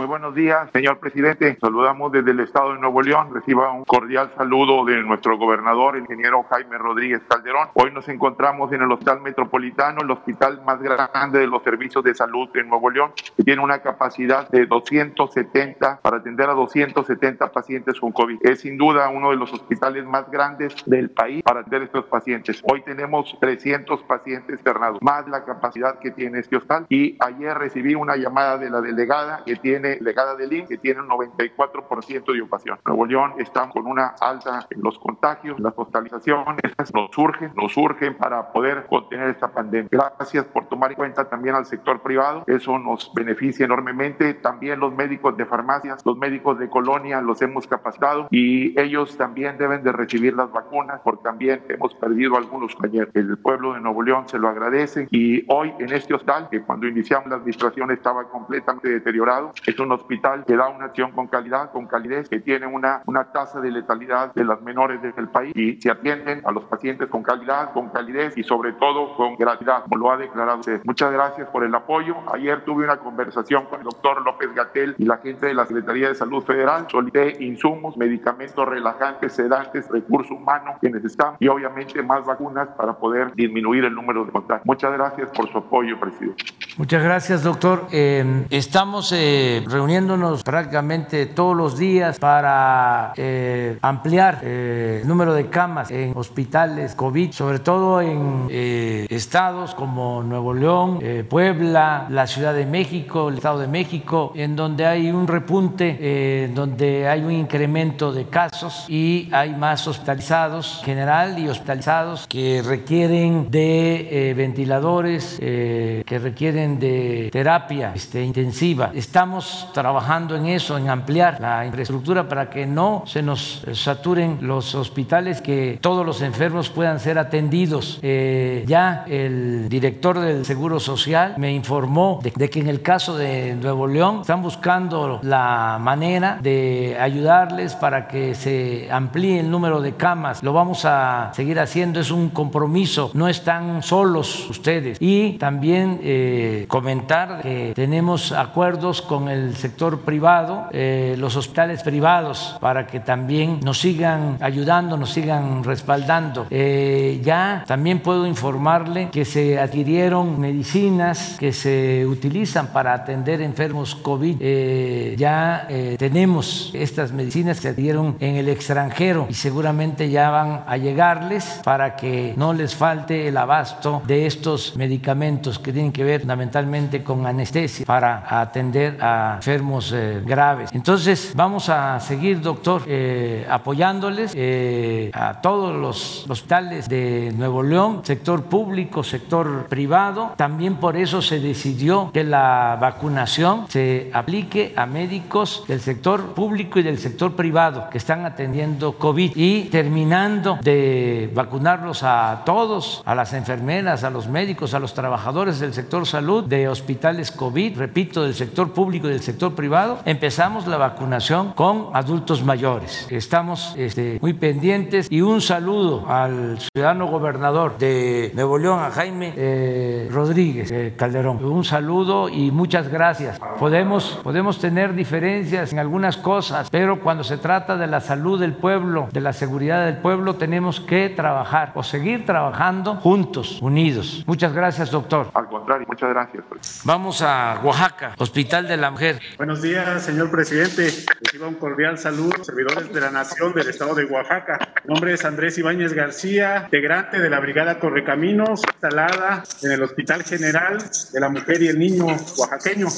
Muy buenos días, señor presidente. Saludamos desde el estado de Nuevo León. Reciba un cordial saludo de nuestro gobernador, el ingeniero Jaime Rodríguez Calderón. Hoy nos encontramos en el Hospital Metropolitano, el hospital más grande de los servicios de salud en Nuevo León, que tiene una capacidad de 270 para atender a 270 pacientes con COVID. Es sin duda uno de los hospitales más grandes del país para atender a estos pacientes. Hoy tenemos 300 pacientes internados, más la capacidad que tiene este hospital. Y ayer recibí una llamada de la delegada que tiene legada del IN, que tiene un 94% de ocupación. Nuevo León está con una alta en los contagios, las hospitalizaciones, nos surgen, nos surgen para poder contener esta pandemia. Gracias por tomar en cuenta también al sector privado, eso nos beneficia enormemente. También los médicos de farmacias, los médicos de colonia los hemos capacitado y ellos también deben de recibir las vacunas porque también hemos perdido algunos ayer. El pueblo de Nuevo León se lo agradece y hoy en este hospital, que cuando iniciamos la administración estaba completamente deteriorado, es un hospital que da una acción con calidad, con calidez, que tiene una, una tasa de letalidad de las menores del país y se atienden a los pacientes con calidad, con calidez y sobre todo con gratuidad, como lo ha declarado usted. Muchas gracias por el apoyo. Ayer tuve una conversación con el doctor López Gatel y la gente de la Secretaría de Salud Federal. Solicité insumos, medicamentos relajantes, sedantes, recursos humanos que necesitan y obviamente más vacunas para poder disminuir el número de contagios. Muchas gracias por su apoyo, presidente. Muchas gracias, doctor. Eh, estamos eh, reuniéndonos prácticamente todos los días para eh, ampliar eh, el número de camas en hospitales COVID, sobre todo en eh, estados como Nuevo León, Puebla, la Ciudad de México, el Estado de México, en donde hay un repunte, donde hay un incremento de casos y hay más hospitalizados general y hospitalizados que requieren de ventiladores, que requieren de terapia este, intensiva. Estamos trabajando en eso, en ampliar la infraestructura para que no se nos saturen los hospitales, que todos los enfermos puedan ser atendidos. Eh, ya el director del Seguro Social me informó de, que en el caso de Nuevo León están buscando la manera de ayudarles para que se amplíe el número de camas. Lo vamos a seguir haciendo, es un compromiso, no están solos ustedes. Y también eh, comentar que tenemos acuerdos con el el sector privado, eh, los hospitales privados, para que también nos sigan ayudando, nos sigan respaldando. Eh, ya también puedo informarle que se adquirieron medicinas que se utilizan para atender enfermos COVID. Eh, ya tenemos estas medicinas que adquirieron en el extranjero y seguramente ya van a llegarles para que no les falte el abasto de estos medicamentos que tienen que ver fundamentalmente con anestesia para atender a enfermos eh, graves. Entonces, vamos a seguir, doctor, eh, apoyándoles eh, a todos los hospitales de Nuevo León, sector público, sector privado. También por eso se decidió que la vacunación se aplique a médicos del sector público y del sector privado que están atendiendo COVID y terminando de vacunarlos a todos, a las enfermeras, a los médicos, a los trabajadores del sector salud, de hospitales COVID, repito, del sector público y del sector privado, empezamos la vacunación con adultos mayores. Estamos este, muy pendientes y un saludo al ciudadano gobernador de Nuevo León, a Jaime eh, Rodríguez eh, Calderón. Un saludo y muchas gracias. Podemos, podemos tener diferencias en algunas cosas, pero cuando se trata de la salud del pueblo, de la seguridad del pueblo, tenemos que trabajar o seguir trabajando juntos, unidos. Muchas gracias, doctor. Al contrario, muchas gracias. Vamos a Oaxaca, Hospital de la Mujer. Buenos días, señor presidente. Reciba un cordial saludo, servidores de la Nación del Estado de Oaxaca. Mi nombre es Andrés Ibáñez García, integrante de la Brigada Correcaminos, instalada en el Hospital General de la Mujer y el Niño oaxaqueño.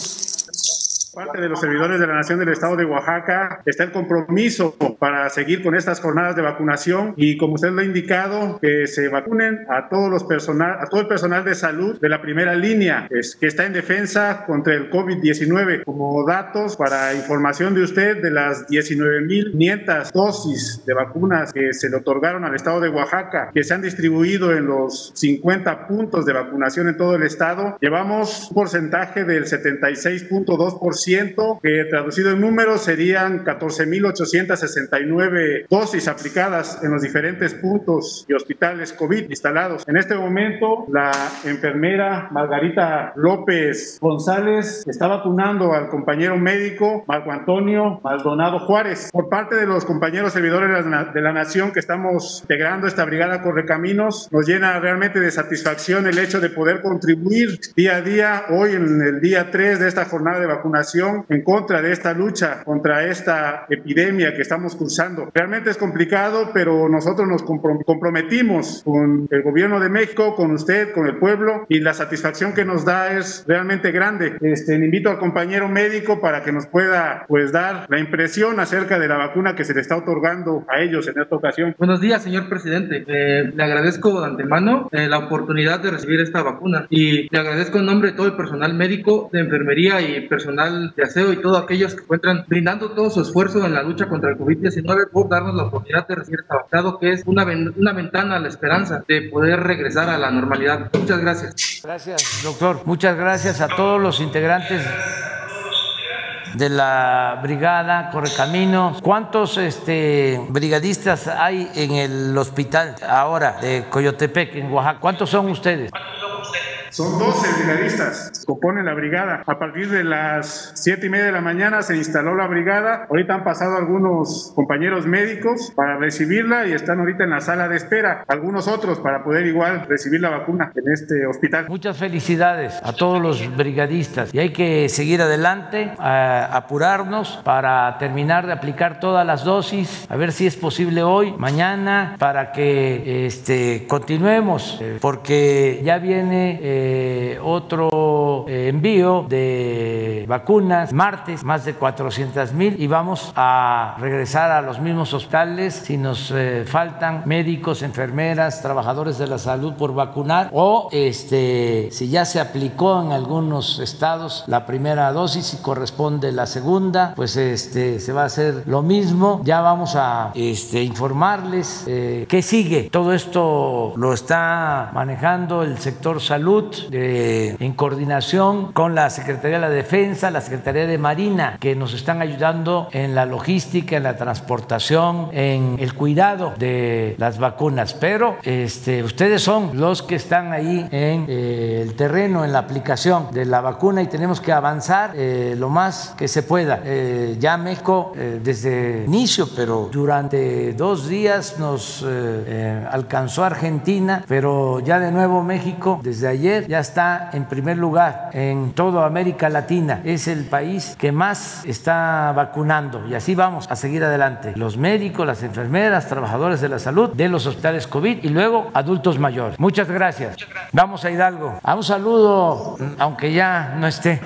Parte de los servidores de la Nación del Estado de Oaxaca está el compromiso para seguir con estas jornadas de vacunación y como usted lo ha indicado, que se vacunen a todos los personal, a todo el personal de salud de la primera línea que está en defensa contra el COVID-19. Como datos para información de usted de las 19.500 dosis de vacunas que se le otorgaron al Estado de Oaxaca, que se han distribuido en los 50 puntos de vacunación en todo el estado, llevamos un porcentaje del 76.2% que traducido en números serían 14.869 dosis aplicadas en los diferentes puntos y hospitales COVID instalados. En este momento, la enfermera Margarita López González está vacunando al compañero médico Marco Antonio Maldonado Juárez. Por parte de los compañeros servidores de la Nación que estamos integrando esta brigada Correcaminos, nos llena realmente de satisfacción el hecho de poder contribuir día a día, hoy en el día 3 de esta jornada de vacunación en contra de esta lucha, contra esta epidemia que estamos cursando. Realmente es complicado, pero nosotros nos comprometimos con el gobierno de México, con usted, con el pueblo, y la satisfacción que nos da es realmente grande. Este, invito al compañero médico para que nos pueda pues dar la impresión acerca de la vacuna que se le está otorgando a ellos en esta ocasión. Buenos días, señor presidente. Eh, le agradezco de antemano eh, la oportunidad de recibir esta vacuna y le agradezco en nombre de todo el personal médico, de enfermería y personal y todos aquellos que encuentran brindando todo su esfuerzo en la lucha contra el COVID-19 por darnos la oportunidad de recibir esta vacuna, que es una, una ventana a la esperanza de poder regresar a la normalidad. Muchas gracias. Gracias, doctor. Muchas gracias a todos los integrantes de la brigada Correcaminos. ¿Cuántos este, brigadistas hay en el hospital ahora de Coyotepec, en Oaxaca? ¿Cuántos son ustedes? Son 12 brigadistas, componen la brigada. A partir de las 7 y media de la mañana se instaló la brigada. Ahorita han pasado algunos compañeros médicos para recibirla y están ahorita en la sala de espera. Algunos otros para poder igual recibir la vacuna en este hospital. Muchas felicidades a todos los brigadistas y hay que seguir adelante, apurarnos para terminar de aplicar todas las dosis, a ver si es posible hoy, mañana, para que este, continuemos, eh, porque ya viene... Eh, eh, otro eh, envío de vacunas martes, más de 400 mil, y vamos a regresar a los mismos hospitales si nos eh, faltan médicos, enfermeras, trabajadores de la salud por vacunar o este, si ya se aplicó en algunos estados la primera dosis y corresponde la segunda, pues este, se va a hacer lo mismo. Ya vamos a este, informarles qué sigue. Todo esto lo está manejando el sector salud en coordinación con la Secretaría de la Defensa, la Secretaría de Marina, que nos están ayudando en la logística, en la transportación, en el cuidado de las vacunas. Pero este, ustedes son los que están ahí en eh, el terreno, en la aplicación de la vacuna y tenemos que avanzar eh, lo más que se pueda. Eh, ya México desde inicio, pero durante dos días nos alcanzó Argentina, pero ya de nuevo México desde ayer ya está en primer lugar en toda América Latina. Es el país que más está vacunando y así vamos a seguir adelante. Los médicos, las enfermeras, trabajadores de la salud de los hospitales COVID y luego adultos mayores. Muchas gracias. Vamos a Hidalgo. A un saludo, aunque ya no esté.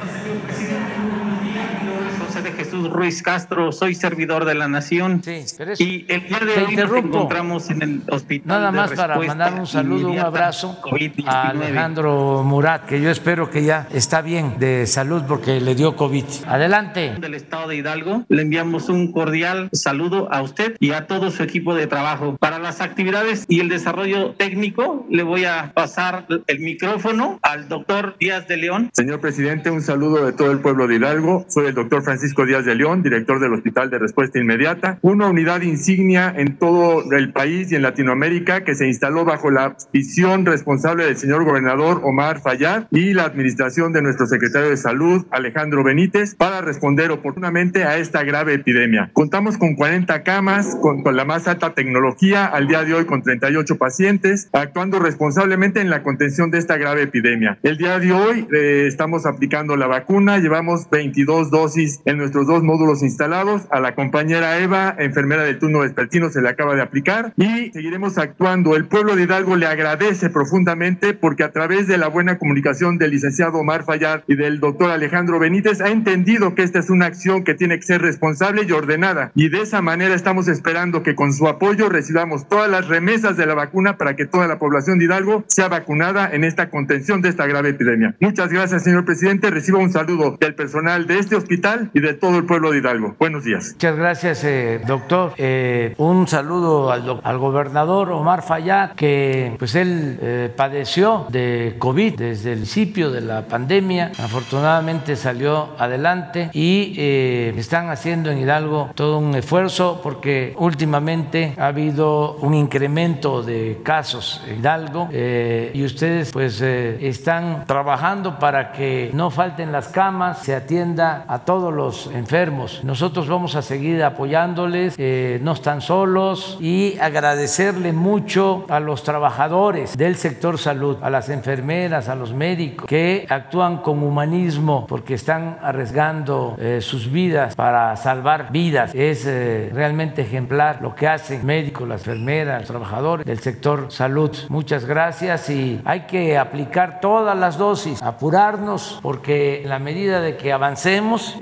Ruiz Castro, soy servidor de la Nación. Sí, y el día de hoy nos encontramos en el hospital. Nada más para mandar un saludo, un abrazo a Alejandro Murat, que yo espero que ya está bien de salud porque le dio COVID. Adelante. Del estado de Hidalgo, le enviamos un cordial saludo a usted y a todo su equipo de trabajo. Para las actividades y el desarrollo técnico, le voy a pasar el micrófono al doctor Díaz de León. Señor presidente, un saludo de todo el pueblo de Hidalgo. Soy el doctor Francisco Díaz de León, director del Hospital de Respuesta Inmediata, una unidad insignia en todo el país y en Latinoamérica que se instaló bajo la visión responsable del señor gobernador Omar Fayad y la administración de nuestro secretario de Salud, Alejandro Benítez, para responder oportunamente a esta grave epidemia. Contamos con 40 camas, con, con la más alta tecnología, al día de hoy con 38 pacientes, actuando responsablemente en la contención de esta grave epidemia. El día de hoy eh, estamos aplicando la vacuna, llevamos 22 dosis en nuestros dos módulos instalados. A la compañera Eva, enfermera del turno vespertino, se le acaba de aplicar y seguiremos actuando. El pueblo de Hidalgo le agradece profundamente porque a través de la buena comunicación del licenciado Omar Fallar y del doctor Alejandro Benítez ha entendido que esta es una acción que tiene que ser responsable y ordenada. Y de esa manera estamos esperando que con su apoyo recibamos todas las remesas de la vacuna para que toda la población de Hidalgo sea vacunada en esta contención de esta grave epidemia. Muchas gracias, señor presidente. Reciba un saludo del personal de este hospital y de todo el pueblo de Hidalgo. Buenos días. Muchas gracias, eh, doctor. Eh, un saludo al, al, gobernador Omar Fayad, que pues él eh, padeció de COVID desde el principio de la pandemia. Afortunadamente salió adelante y eh, están haciendo en Hidalgo todo un esfuerzo porque últimamente ha habido un incremento de casos en Hidalgo eh, y ustedes pues están trabajando para que no falten las camas, se atienda a todos los enfermos. Nosotros vamos a seguir apoyándoles, eh, no están solos y agradecerle mucho a los trabajadores del sector salud, a las enfermeras, a los médicos que actúan con humanismo porque están arriesgando eh, sus vidas para salvar vidas. Es eh, realmente ejemplar lo que hacen médicos, las enfermeras, los trabajadores del sector salud. Muchas gracias y hay que aplicar todas las dosis, apurarnos porque en la medida de que avancemos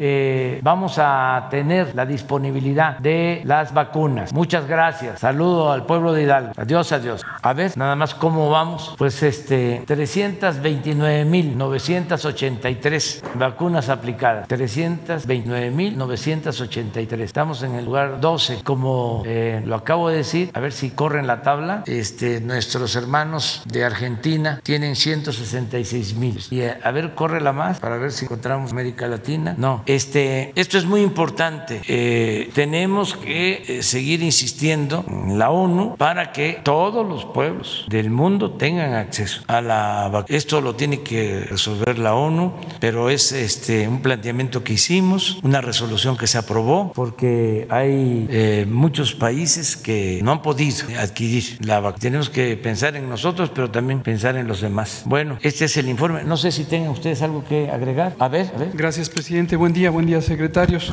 vamos a tener la disponibilidad de las vacunas. Muchas gracias. Saludo al pueblo de Hidalgo. Adiós, adiós. A ver, nada más cómo vamos. Pues este 329.983 vacunas aplicadas. 329.983. Estamos en el lugar 12. Como eh, lo acabo de decir, a ver si corren la tabla. Este, nuestros hermanos de Argentina tienen 166 mil. Y eh, a ver, corre la más para ver si encontramos América Latina. No, este, esto es muy importante. Eh, tenemos que eh, seguir insistiendo en la ONU para que todos los pueblos del mundo tengan acceso a la vacuna. Esto lo tiene que resolver la ONU, pero es este un planteamiento que hicimos, una resolución que se aprobó, porque hay eh, muchos países que no han podido adquirir la vacuna. Tenemos que pensar en nosotros, pero también pensar en los demás. Bueno, este es el informe. No sé si tengan ustedes algo que agregar. A ver, a ver. Gracias, presidente. Buen día, buen día, secretarios.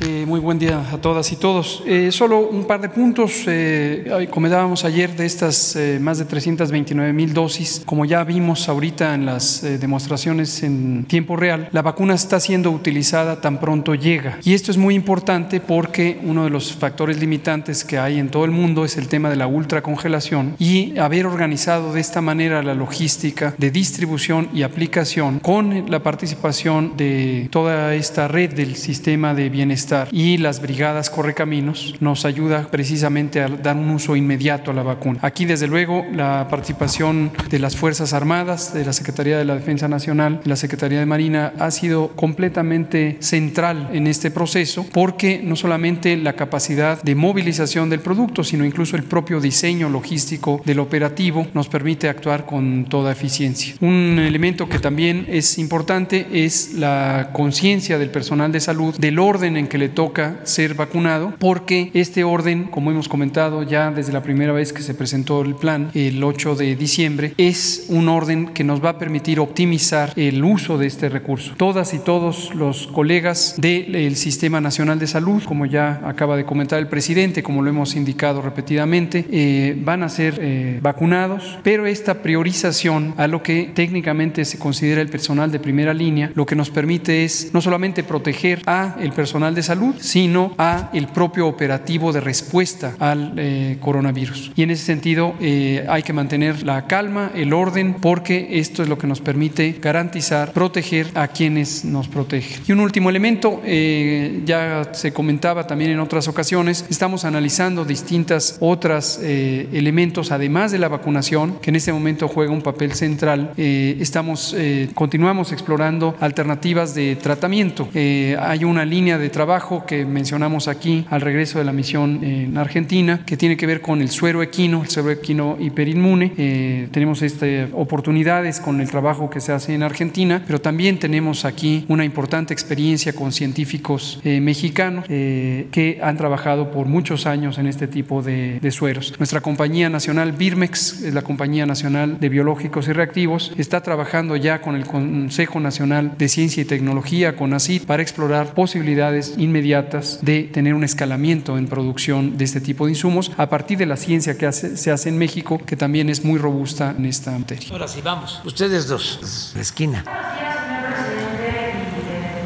Eh, muy buen día a todas y todos. Eh, solo un par de puntos. Eh, comentábamos ayer de estas eh, más de 329 mil dosis. Como ya vimos ahorita en las eh, demostraciones en tiempo real, la vacuna está siendo utilizada tan pronto llega. Y esto es muy importante porque uno de los factores limitantes que hay en todo el mundo es el tema de la ultracongelación y haber organizado de esta manera la logística de distribución y aplicación con la participación de toda esta red del sistema de bienestar y las brigadas correcaminos nos ayuda precisamente a dar un uso inmediato a la vacuna. Aquí, desde luego, la participación de las Fuerzas Armadas, de la Secretaría de la Defensa Nacional, de la Secretaría de Marina, ha sido completamente central en este proceso porque no solamente la capacidad de movilización del producto, sino incluso el propio diseño logístico del operativo nos permite actuar con toda eficiencia. Un elemento que también es importante es la conciencia del personal de salud del orden en que le toca ser vacunado, porque este orden, como hemos comentado ya desde la primera vez que se presentó el plan, el 8 de diciembre, es un orden que nos va a permitir optimizar el uso de este recurso. Todas y todos los colegas del Sistema Nacional de Salud, como ya acaba de comentar el presidente, como lo hemos indicado repetidamente, eh, van a ser eh, vacunados, pero esta priorización a lo que técnicamente se considera el personal de primera línea, lo que nos permite es no solamente proteger a el personal de Salud, sino a el propio operativo de respuesta al eh, coronavirus. Y en ese sentido eh, hay que mantener la calma, el orden, porque esto es lo que nos permite garantizar, proteger a quienes nos protegen. Y un último elemento, eh, ya se comentaba también en otras ocasiones, estamos analizando distintas otras elementos, además de la vacunación, que en este momento juega un papel central. estamos, continuamos explorando alternativas de tratamiento. hay una línea de trabajo que mencionamos aquí al regreso de la misión en Argentina, que tiene que ver con el suero equino, el suero equino hiperinmune. Eh, tenemos este, oportunidades con el trabajo que se hace en Argentina, pero también tenemos aquí una importante experiencia con científicos eh, mexicanos eh, que han trabajado por muchos años en este tipo de, de sueros. Nuestra compañía nacional Birmex, la compañía nacional de biológicos y reactivos, está trabajando ya con el Consejo Nacional de Ciencia y Tecnología, CONACYT, para explorar posibilidades inmediatas de tener un escalamiento en producción de este tipo de insumos a partir de la ciencia que se hace en México, que también es muy robusta en esta materia. Ahora sí, vamos. Ustedes dos, la esquina.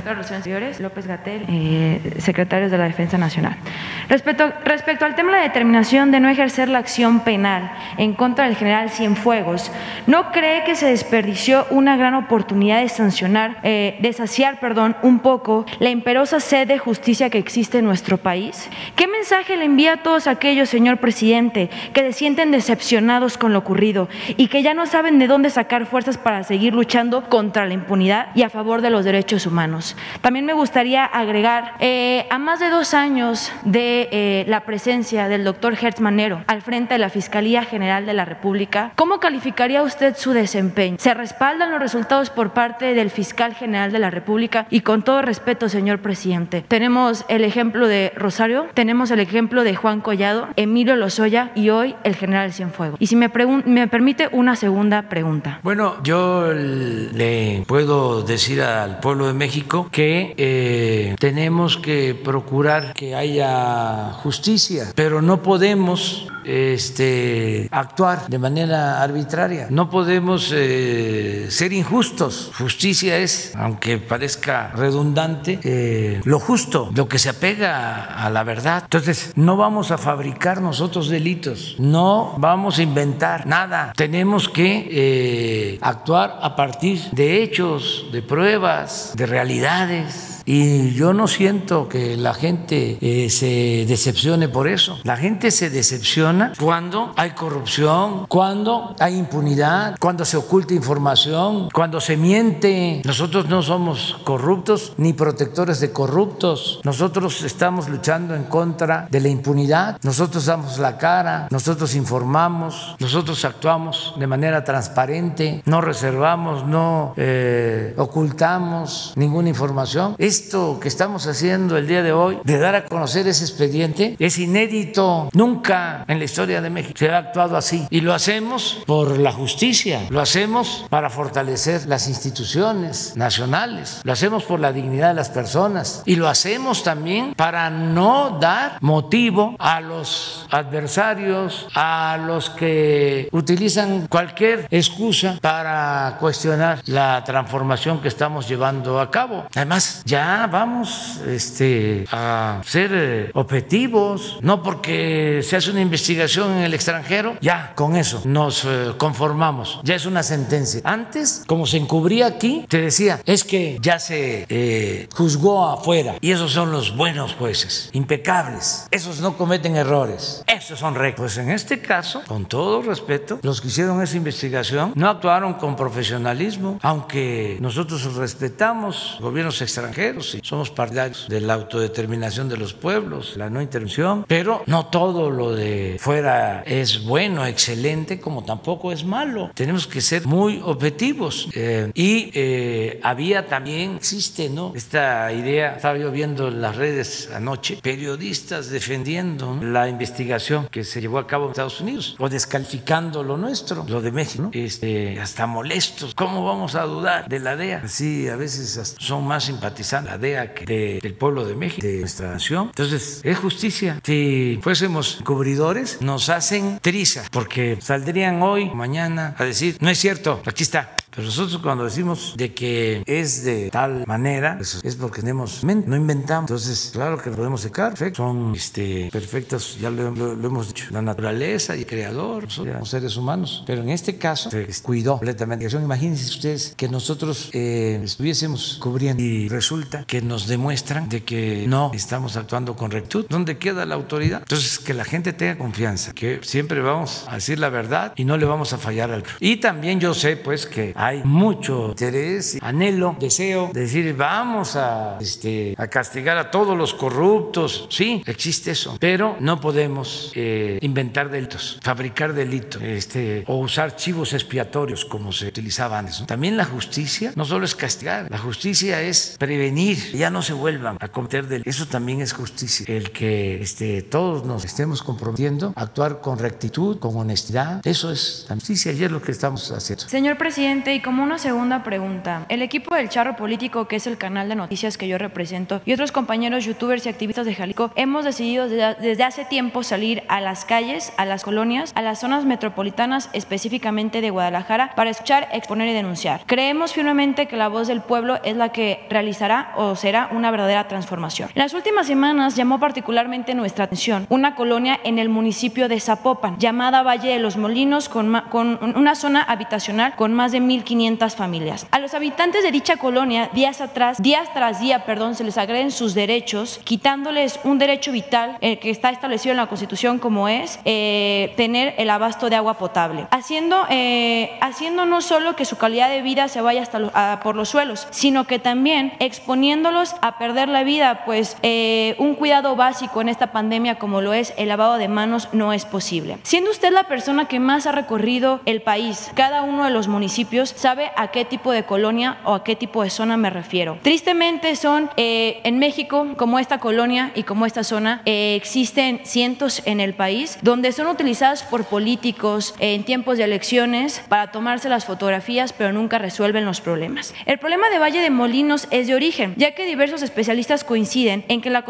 Relaciones López Gatel, eh, secretarios de la Defensa Nacional. Respecto, respecto al tema de la determinación de no ejercer la acción penal en contra del general Cienfuegos, ¿no cree que se desperdició una gran oportunidad de sancionar, eh, de saciar, perdón, un poco la imperosa sed de justicia que existe en nuestro país? ¿Qué mensaje le envía a todos aquellos, señor presidente, que se sienten decepcionados con lo ocurrido y que ya no saben de dónde sacar fuerzas para seguir luchando contra la impunidad y a favor de los derechos humanos? También me gustaría agregar, eh, a más de dos años de eh, la presencia del doctor Hertz Manero al frente de la Fiscalía General de la República, ¿cómo calificaría usted su desempeño? ¿Se respaldan los resultados por parte del fiscal general de la República? Y con todo respeto, señor presidente, tenemos el ejemplo de Rosario, tenemos el ejemplo de Juan Collado, Emilio Lozoya y hoy el general Cienfuegos. Y si me, me permite una segunda pregunta. Bueno, yo le puedo decir al pueblo de México que eh, tenemos que procurar que haya justicia, pero no podemos este, actuar de manera arbitraria, no podemos eh, ser injustos. Justicia es, aunque parezca redundante, eh, lo justo, lo que se apega a la verdad. Entonces, no vamos a fabricar nosotros delitos, no vamos a inventar nada. Tenemos que actuar a partir de hechos, de pruebas, de realidad amistades y yo no siento que la gente eh, se decepcione por eso. La gente se decepciona cuando hay corrupción, cuando hay impunidad, cuando se oculta información, cuando se miente. Nosotros no somos corruptos ni protectores de corruptos. Nosotros estamos luchando en contra de la impunidad. Nosotros damos la cara, nosotros informamos, nosotros actuamos de manera transparente, no reservamos, no eh, ocultamos ninguna información. Esto que estamos haciendo el día de hoy, de dar a conocer ese expediente, es inédito. Nunca en la historia de México se ha actuado así. Y lo hacemos por la justicia, lo hacemos para fortalecer las instituciones nacionales, lo hacemos por la dignidad de las personas y lo hacemos también para no dar motivo a los adversarios, a los que utilizan cualquier excusa para cuestionar la transformación que estamos llevando a cabo. Además, ya vamos este, a ser eh, objetivos, no porque se hace una investigación en el extranjero, ya con eso nos eh, conformamos, ya es una sentencia. Antes, como se encubría aquí, te decía, es que ya se eh, juzgó afuera. Y esos son los buenos jueces, impecables, esos no cometen errores, esos son rectos. Pues en este caso, con todo respeto, los que hicieron esa investigación no actuaron con profesionalismo, aunque nosotros respetamos gobiernos extranjeros y somos partidarios de la autodeterminación de los pueblos, la no intervención, pero no todo lo de fuera es bueno, excelente, como tampoco es malo. Tenemos que ser muy objetivos. Eh, y eh, había también, existe, ¿no? Esta idea, estaba yo viendo en las redes anoche, periodistas defendiendo la investigación que se llevó a cabo en Estados Unidos o descalificando lo nuestro, lo de México, ¿no? este, hasta molestos. ¿Cómo vamos a dudar de la DEA? Sí, a veces son más simpatizantes la DEA que del pueblo de México, de nuestra nación. Entonces, es justicia. Si fuésemos cubridores, nos hacen triza, porque saldrían hoy, mañana, a decir, no es cierto, aquí está Pero nosotros cuando decimos de que es de tal manera, pues es porque tenemos mente, no inventamos. Entonces, claro que podemos secar, son este, perfectos, ya lo, lo- lo hemos dicho, la naturaleza y el creador, somos seres humanos. Pero en este caso, se cuidó completamente. Imagínense ustedes que nosotros eh, estuviésemos cubriendo y resulta que nos demuestran de que no estamos actuando con rectitud. ¿Dónde queda la autoridad? Entonces, que la gente tenga confianza, que siempre vamos a decir la verdad y no le vamos a fallar al Y también yo sé, pues, que hay mucho interés, anhelo, deseo de decir, vamos a, este, a castigar a todos los corruptos. Sí, existe eso, pero no podemos eh, inventar delitos, fabricar delitos, este, o usar chivos expiatorios como se utilizaba antes. También la justicia no solo es castigar, la justicia es prevenir, que ya no se vuelvan a cometer delitos. Eso también es justicia, el que este, todos nos estemos comprometiendo a actuar con rectitud, con honestidad. Eso es la justicia y es lo que estamos haciendo. Señor presidente, y como una segunda pregunta, el equipo del Charro Político, que es el canal de noticias que yo represento, y otros compañeros youtubers y activistas de Jalisco, hemos decidido desde hace tiempo salir a las calles, a las colonias, a las zonas metropolitanas, específicamente de Guadalajara, para escuchar, exponer y denunciar. Creemos firmemente que la voz del pueblo es la que realizará o será una verdadera transformación. En las últimas semanas llamó particularmente nuestra atención una colonia en el municipio de Zapopan, llamada Valle de los Molinos, con, con una zona habitacional con más de 1.500 familias. A los habitantes de dicha colonia, días atrás, días tras día, perdón, se les agreden sus derechos, quitándoles un derecho vital eh, que está establecido en la Constitución como es eh, tener el abasto de agua potable, haciendo, eh, haciendo no solo que su calidad de vida se vaya hasta lo- a- por los suelos, sino que también exponiéndolos a perder la vida, pues eh, un cuidado básico en esta pandemia como lo es el lavado de manos no es posible. Siendo usted la persona que más ha recorrido el país, cada uno de los municipios sabe a qué tipo de colonia o a qué tipo de zona me refiero. Tristemente son eh, en México, como esta colonia y como esta zona, eh, existen cientos en el país donde son utilizadas por políticos en tiempos de elecciones para tomarse las fotografías, pero nunca resuelven los problemas. El problema de Valle de Molinos es de origen, ya que diversos especialistas coinciden en que la,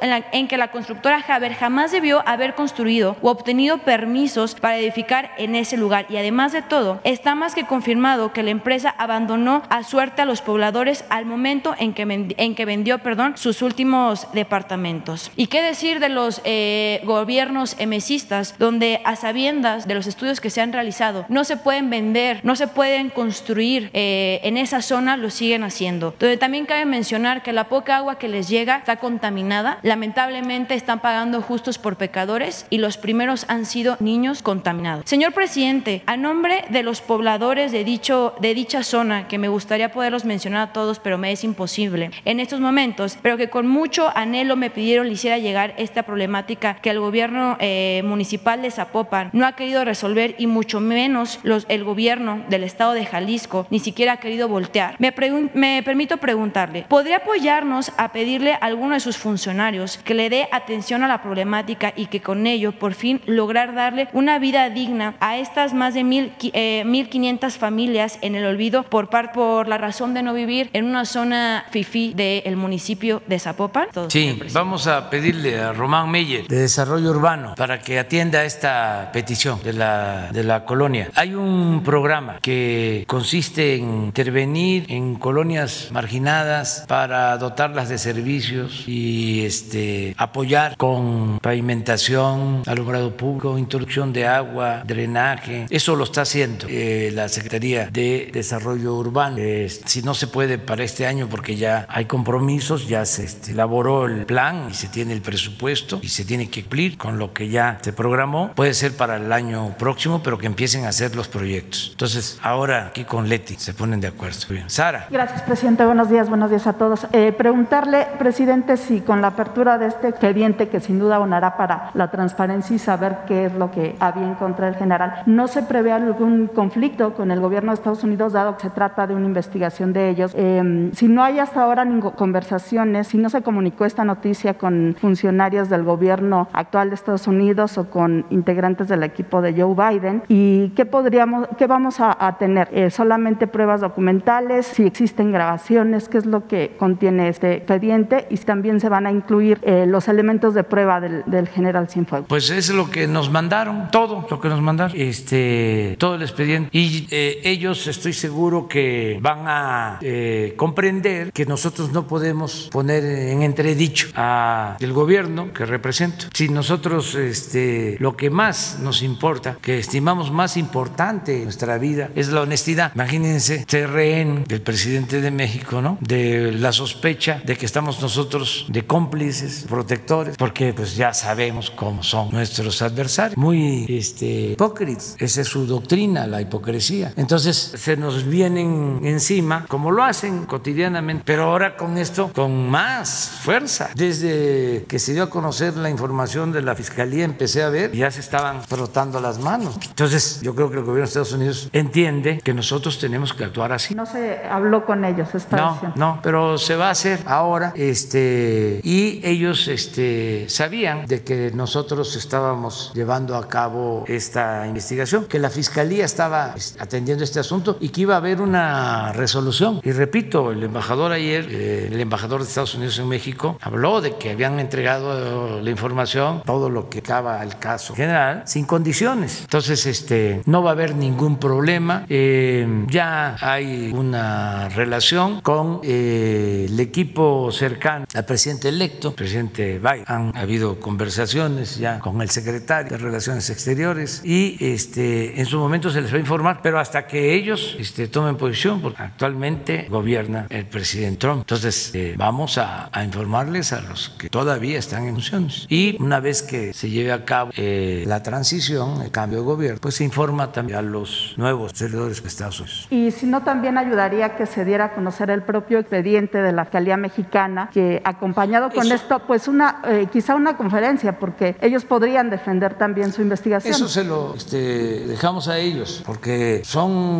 en en que la constructora Haber jamás debió haber construido o obtenido permisos para edificar en ese lugar. Y además de todo, está más que confirmado que la empresa abandonó a suerte a los pobladores al momento en que, en que vendió perdón, sus últimos departamentos. ¿Y qué decir de los eh, gobiernos emesistas, donde a sabiendas de los estudios que se han realizado no se pueden vender, no se pueden construir eh, en esa zona, lo siguen haciendo? Donde también cabe mencionar que la poca agua que les llega está contaminada, lamentablemente están pagando justos por pecadores y los primeros han sido niños contaminados. Señor presidente, a nombre de los pobladores de, dicho, de dicha zona, que me gustaría poderlos mencionar a todos, pero me es imposible en estos momentos, pero que con mucho anhelo me pidieron le hiciera llegar esta problemática que el gobierno eh, municipal de Zapopan no ha querido resolver y mucho menos los, el gobierno del estado de Jalisco ni siquiera ha querido voltear. Me, me permito preguntarle, ¿podría apoyarnos a pedirle a alguno de sus funcionarios que le dé atención a la problemática y que con ello por fin lograr darle una vida digna a estas más de mil, eh, 1.500 familias en el olvido por, par, por la razón de no vivir en una zona fifí del municipio de Zapopan? Todo, Sí, vamos a pedirle a Román Meyer de Desarrollo Urbano para que atienda esta petición de la, de la colonia. Hay un programa que consiste en intervenir en colonias marginadas para dotarlas de servicios y este, apoyar con pavimentación, alumbrado público, introducción de agua, drenaje. Eso lo está haciendo eh, la Secretaría de Desarrollo Urbano. Eh, si no se puede para este año porque ya hay compromisos, ya se este, elaboró el plan y se tiene el presupuesto y se tiene que cumplir con lo que ya se programó. Puede ser para el año próximo, pero que empiecen a hacer los proyectos. Entonces, ahora aquí con Leti se ponen de acuerdo. Bien. Sara. Gracias, presidente. Buenos días, buenos días a todos. Eh, preguntarle, presidente, si con la apertura de este expediente, que sin duda abonará para la transparencia y saber qué es lo que había en contra del general, no se prevé algún conflicto con el gobierno Estados Unidos, dado que se trata de una investigación de ellos. Eh, si no hay hasta ahora ningún- conversaciones, si no se comunicó esta noticia con funcionarios del gobierno actual de Estados Unidos o con integrantes del equipo de Joe Biden, ¿y qué podríamos, qué vamos a, tener? Eh, solamente pruebas documentales, si existen grabaciones, qué es lo que contiene este expediente y también se van a incluir eh, los elementos de prueba del, del general Cienfuegos. Pues es lo que nos mandaron, todo lo que nos mandaron, este, todo el expediente. Y eh, ellos ellos estoy seguro que van a eh, comprender que nosotros no podemos poner en entredicho a el gobierno que represento. Si nosotros este, lo que más nos importa, que estimamos más importante en nuestra vida, es la honestidad. Imagínense ser rehén del presidente de México, ¿no? De la sospecha de que estamos nosotros de cómplices, protectores, porque pues ya sabemos cómo son nuestros adversarios, muy este, hipócritas. Esa es su doctrina, la hipocresía. Entonces se nos vienen encima, como lo hacen cotidianamente, pero ahora con esto, con más fuerza. Desde que se dio a conocer la información de la Fiscalía, empecé a ver, ya se estaban frotando las manos. Entonces yo creo que el gobierno de Estados Unidos entiende que nosotros tenemos que actuar así. No se habló con ellos esta No, no, pero se va a hacer ahora, este, y ellos este, sabían de que nosotros estábamos llevando a cabo esta investigación, que la Fiscalía estaba atendiendo este asunto y que iba a haber una resolución. Y repito, el embajador ayer, eh, el embajador de Estados Unidos en México, habló de que habían entregado la información, todo lo que acaba el caso general, sin condiciones. Entonces, este, no va a haber ningún problema. Eh, ya hay una relación con eh, el equipo cercano al presidente electo, presidente Biden. Han habido conversaciones ya con el secretario de Relaciones Exteriores y este, en su momento se les va a informar, pero hasta que ellos este, tomen posición, porque actualmente gobierna el presidente Trump. Entonces, eh, vamos a, a, informarles a los que todavía están en funciones. Y una vez que se lleve a cabo eh, la transición, el cambio de gobierno, pues se informa también a los nuevos servidores de Estados Unidos. Y si no, también ayudaría que se diera a conocer el propio expediente de la Fiscalía Mexicana, que acompañado con Eso. esto, pues una, eh, quizá una conferencia, porque ellos podrían defender también su investigación. Eso se lo este, dejamos a ellos, porque son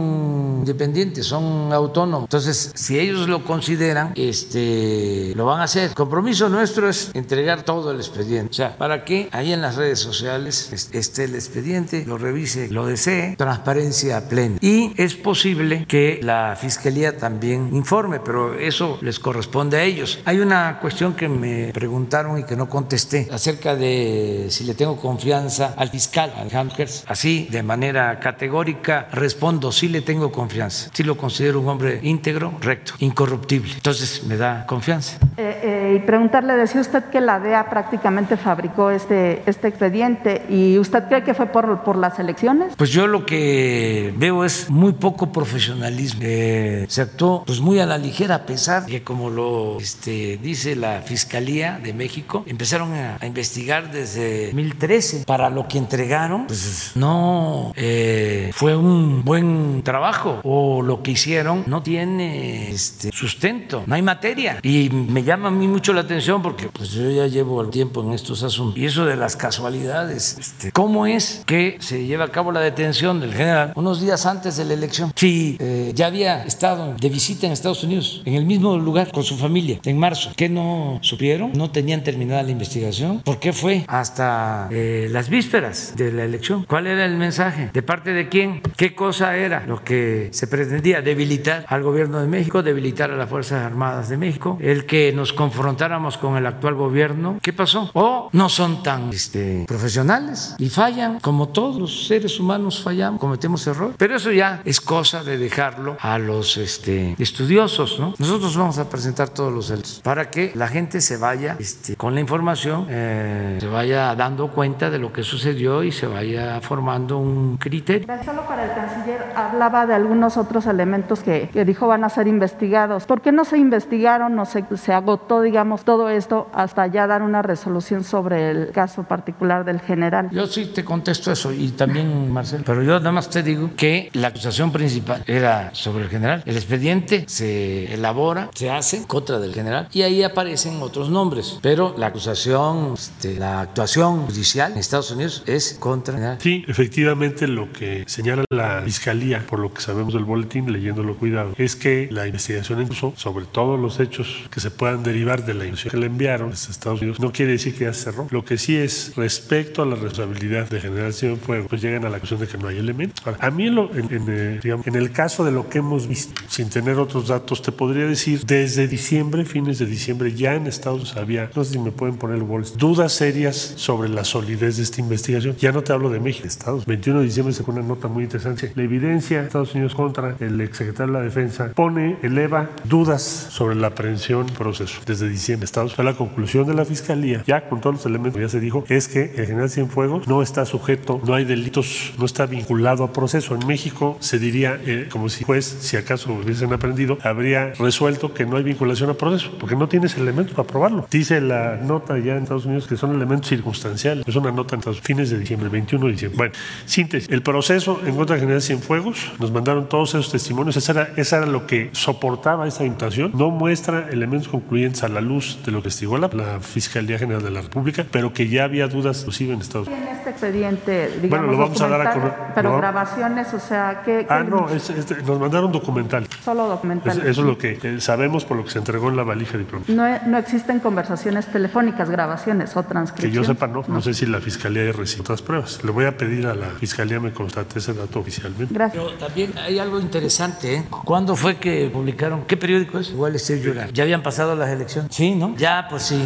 independientes, son autónomos. Entonces, si ellos lo consideran, este, lo van a hacer. El compromiso nuestro es entregar todo el expediente. O sea, para que ahí en las redes sociales es- esté el expediente, lo revise, lo desee, transparencia plena. Y es posible que la fiscalía también informe, pero eso les corresponde a ellos. Hay una cuestión que me preguntaron y que no contesté acerca de si le tengo confianza al fiscal Alejandro Gertz. Así, de manera categórica, respondo, sí le tengo confianza. Sí lo considero un hombre íntegro, recto, incorruptible. Entonces me da confianza. Eh, eh, y preguntarle, decía usted que la DEA prácticamente fabricó este, este expediente y usted cree que fue por, por las elecciones? Pues yo lo que veo es muy poco profesionalismo. Eh, se actuó pues muy a la ligera, a pesar que como lo este, dice la Fiscalía de México, empezaron a, a investigar desde 2013. Para lo que entregaron, pues no eh, fue un buen trabajo o lo que hicieron no tiene este, sustento, no hay materia. Y me llama a mí mucho la atención porque pues yo ya llevo el tiempo en estos asuntos. Y eso de las casualidades, este, ¿cómo es que se lleva a cabo la detención del general unos días antes de la elección? Si eh, ya había estado de visita en Estados Unidos, en el mismo lugar con su familia, en marzo, ¿qué no supieron? ¿No tenían terminada la investigación? ¿Por qué fue hasta eh, las vísperas de la elección? ¿Cuál era el mensaje? ¿De parte de quién? ¿Qué cosa era lo que se pretendía? Debilitar al gobierno de México, debilitar a las Fuerzas Armadas de México, el que nos confrontáramos con el actual gobierno. ¿Qué pasó? O no son tan este, profesionales y fallan, como todos los seres humanos fallamos, cometemos errores. Pero eso ya es cosa de dejarlo a los este, estudiosos, ¿no? Nosotros vamos a presentar todos los hechos para que la gente se vaya este, con la información, eh, se vaya dando cuenta de lo que sucedió y se vaya formando un criterio. Solo para el canciller hablaba de algunos otros elementos que, que dijo van a ser investigados. ¿Por qué no se investigaron, no se, se agotó, digamos, todo esto hasta ya dar una resolución sobre el caso particular del general? Yo sí te contesto eso y también Marcelo, pero yo nada más te digo que la acusación principal era sobre el general. El expediente se elabora, se hace en contra del general y ahí aparecen otros nombres, pero la acusación, este, la actuación judicial en Estados Unidos es contra el general. Sí, efectivamente lo que señala la fiscalía, por lo que sabemos del boletín, leyéndolo cuidado, es que la investigación incluso sobre todos los hechos que se puedan derivar de la inversión que le enviaron a Estados Unidos, no quiere decir que ya cerró. Lo que sí es respecto a la responsabilidad de generar fuego, pues llegan a la conclusión de que no hay elementos. A mí eh, en el caso de lo que hemos visto, sin tener otros datos, te podría decir, desde diciembre, fines de diciembre, ya en Estados Unidos había, no sé si me pueden poner el bolso, dudas serias sobre la solidez de esta investigación. Ya no te hablo de México, Estados. 21 de diciembre se pone una nota muy interesante. La evidencia de Estados Unidos contra el exsecretario de la Defensa pone, eleva dudas sobre la aprehensión proceso desde diciembre. Estados Unidos. La conclusión de la Fiscalía, ya con todos los elementos, ya se dijo, es que el general Cienfuegos no está sujeto, no hay delitos, no está vinculado a proceso. En México se diría, eh, como si juez, si acaso hubiesen aprendido, habría resuelto que no hay vinculación a proceso, porque no tienes elementos para probarlo. Dice la nota ya en Estados Unidos que son elementos circunstanciales. Es una nota en fines de diciembre, 21 de diciembre. Bueno, síntesis. El proceso en contra de General Cienfuegos, nos mandaron todos esos testimonios, esa era, esa lo que soportaba esta imputación. No muestra elementos concluyentes a la luz de lo que estigó la, la Fiscalía General de la República, pero que ya había dudas inclusive en Estados Unidos. En este expediente, digamos, bueno, lo vamos a dar a conocer. Pero grabaciones, o sea, ¿qué? Ah, no, es, es, nos mandaron documental. Solo documental. Es, eso es lo que eh, sabemos por lo que se entregó en la valija diplomática. No, no existen conversaciones telefónicas, grabaciones o transcripciones. Que yo sepa, no. No, no sé si la Fiscalía ya recibido otras pruebas. Le voy a pedir a la Fiscalía me constate ese dato oficialmente. Gracias. Pero también hay algo interesante. ¿eh? ¿Cuándo fue que publicaron? ¿Qué periódico es? Igual estoy llorando. ¿Ya habían pasado las elecciones? Sí, ¿no? Ya, pues sí.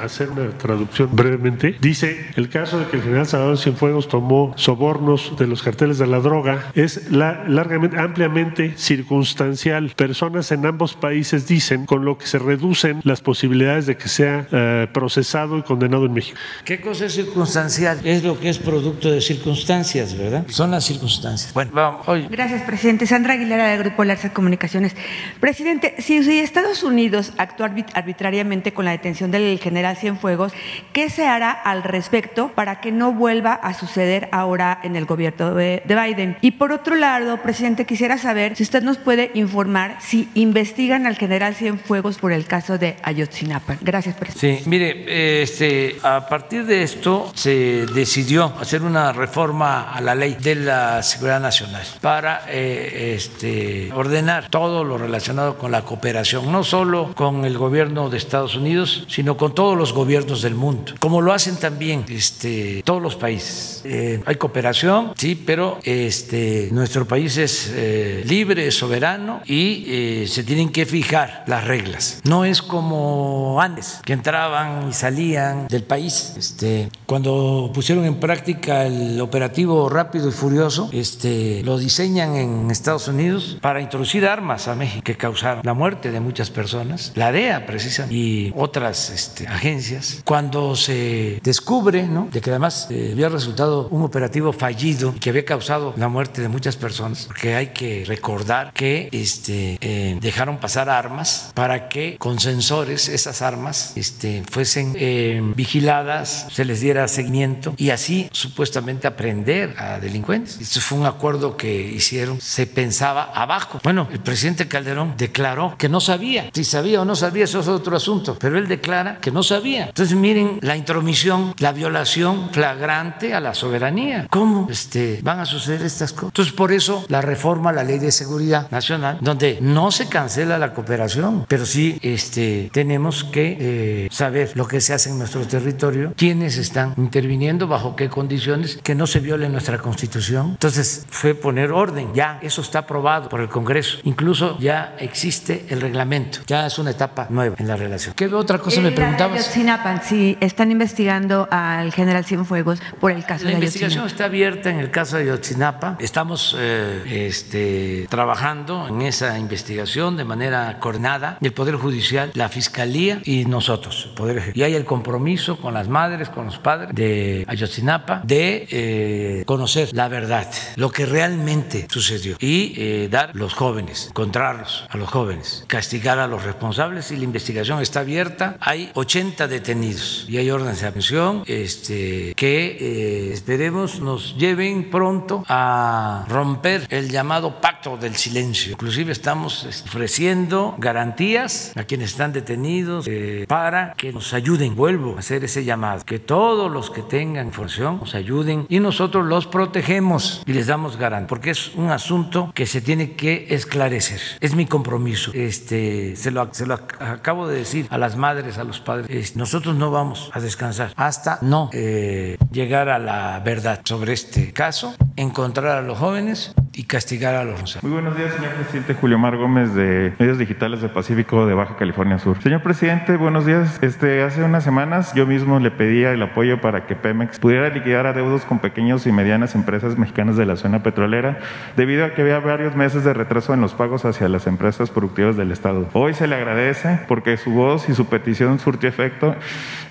A hacer una traducción brevemente. Dice, el caso de que el general Salvador Cienfuegos tomó sobornos de los carteles de la droga es la, largamente, ampliamente circunstancial. Personas en ambos países dicen, con lo que se reducen las posibilidades de que sea uh, procesado y condenado en México. ¿Qué cosa es circunstancial? Es lo que es producto de circunstancias, ¿verdad? Son las circunstancias. Bueno, vamos. Oye. Gracias, presidente. Sandra Aguilera, del Grupo Larsa Comunicaciones. Presidente, si, si Estados Unidos actuó arbitrariamente con la detención del general Cienfuegos, ¿qué se hará al respecto para que no vuelva a suceder ahora en el gobierno de, de Biden? Y por otro lado, presidente, quisiera saber si usted nos puede informar si investigan al general Cienfuegos por el caso de Ayotzinapa. Gracias, presidente. Sí, mire, este, a partir de esto se decidió hacer una reforma a la ley de la seguridad nacional para eh, este, ordenar todo lo relacionado con la cooperación, no solo con el gobierno de Estados Unidos, sino con todos los gobiernos del mundo, como lo hacen también este, todos los países. Eh, hay cooperación, sí, pero este, nuestro país es eh, libre, soberano y eh, se tienen que fijar las reglas. No es como antes, que entraban y salían del país. Este, cuando pusieron en práctica el operativo rápido y furioso, este, lo diseñan en Estados Unidos para introducir armas a México que causaron la muerte de muchas personas, la DEA precisamente y otras este, agencias. Cuando se descubre ¿no? de que además eh, había resultado un operativo fallido que había causado la muerte de muchas personas, porque hay que recordar que este, eh, dejaron pasar armas para que con sensores esas armas este, fuesen eh, vigiladas, se les diera seguimiento y así supuestamente aprender a delincuentes. Esto fue un acuerdo que hicieron, se pensaba abajo. Bueno, el presidente Calderón declaró que no sabía. Si sabía o no sabía, eso es otro asunto, pero él declara que no sabía. Entonces miren la intromisión, la violación flagrante a la soberanía. ¿Cómo este, van a suceder estas cosas? Entonces por eso la reforma a la ley de seguridad nacional, donde no se cancela la cooperación, pero sí este, tenemos que eh, saber lo que se hace en nuestro territorio, quiénes están interviniendo, bajo qué condiciones, que no se viole nuestra constitución. Entonces fue poner orden, ya eso está aprobado por el Congreso, incluso ya existe el reglamento, ya es una etapa nueva en la relación. ¿Qué otra cosa me preguntabas? Ayotzinapa, si están investigando al general Cienfuegos por el caso la de investigación está abierta en el caso de Ayotzinapa. Estamos eh, este, trabajando en esa investigación de manera coordinada, el Poder Judicial, la Fiscalía y nosotros, Poder Ejecutivo. Y hay el compromiso con las madres, con los padres de Ayotzinapa de eh, conocer la verdad, lo que realmente sucedió y eh, dar a los jóvenes, encontrarlos a los jóvenes, castigar a los responsables y la investigación está abierta. Hay 80 detenidos y hay órdenes de aprehensión este, que eh, esperemos nos lleven pronto a romper el llamado pacto del silencio. Inclusive estamos ofreciendo garantías a quienes están detenidos eh, para que nos ayuden. Vuelvo a hacer ese llamado, que todos los que tengan información nos ayuden y nosotros los protegemos y les damos garantía, porque es un asunto que se tiene que esclarecer. Es mi compromiso. Este, se lo, se lo acabo de decir a las madres, a los padres. nosotros no vamos a descansar hasta no eh, llegar a la verdad sobre este caso, encontrar a los jóvenes y castigar a los Muy buenos días, señor presidente Julio Mar Gómez de Medios Digitales de Pacífico de Baja California Sur. Señor presidente, buenos días. Este, hace unas semanas yo mismo le pedía el apoyo para que Pemex pudiera liquidar adeudos con pequeños y medianas empresas mexicanas de la zona petrolera, debido a que había varios meses de retraso en los pagos hacia las empresas productivas del Estado. Hoy se le agradece porque su voz y su petición surtió efecto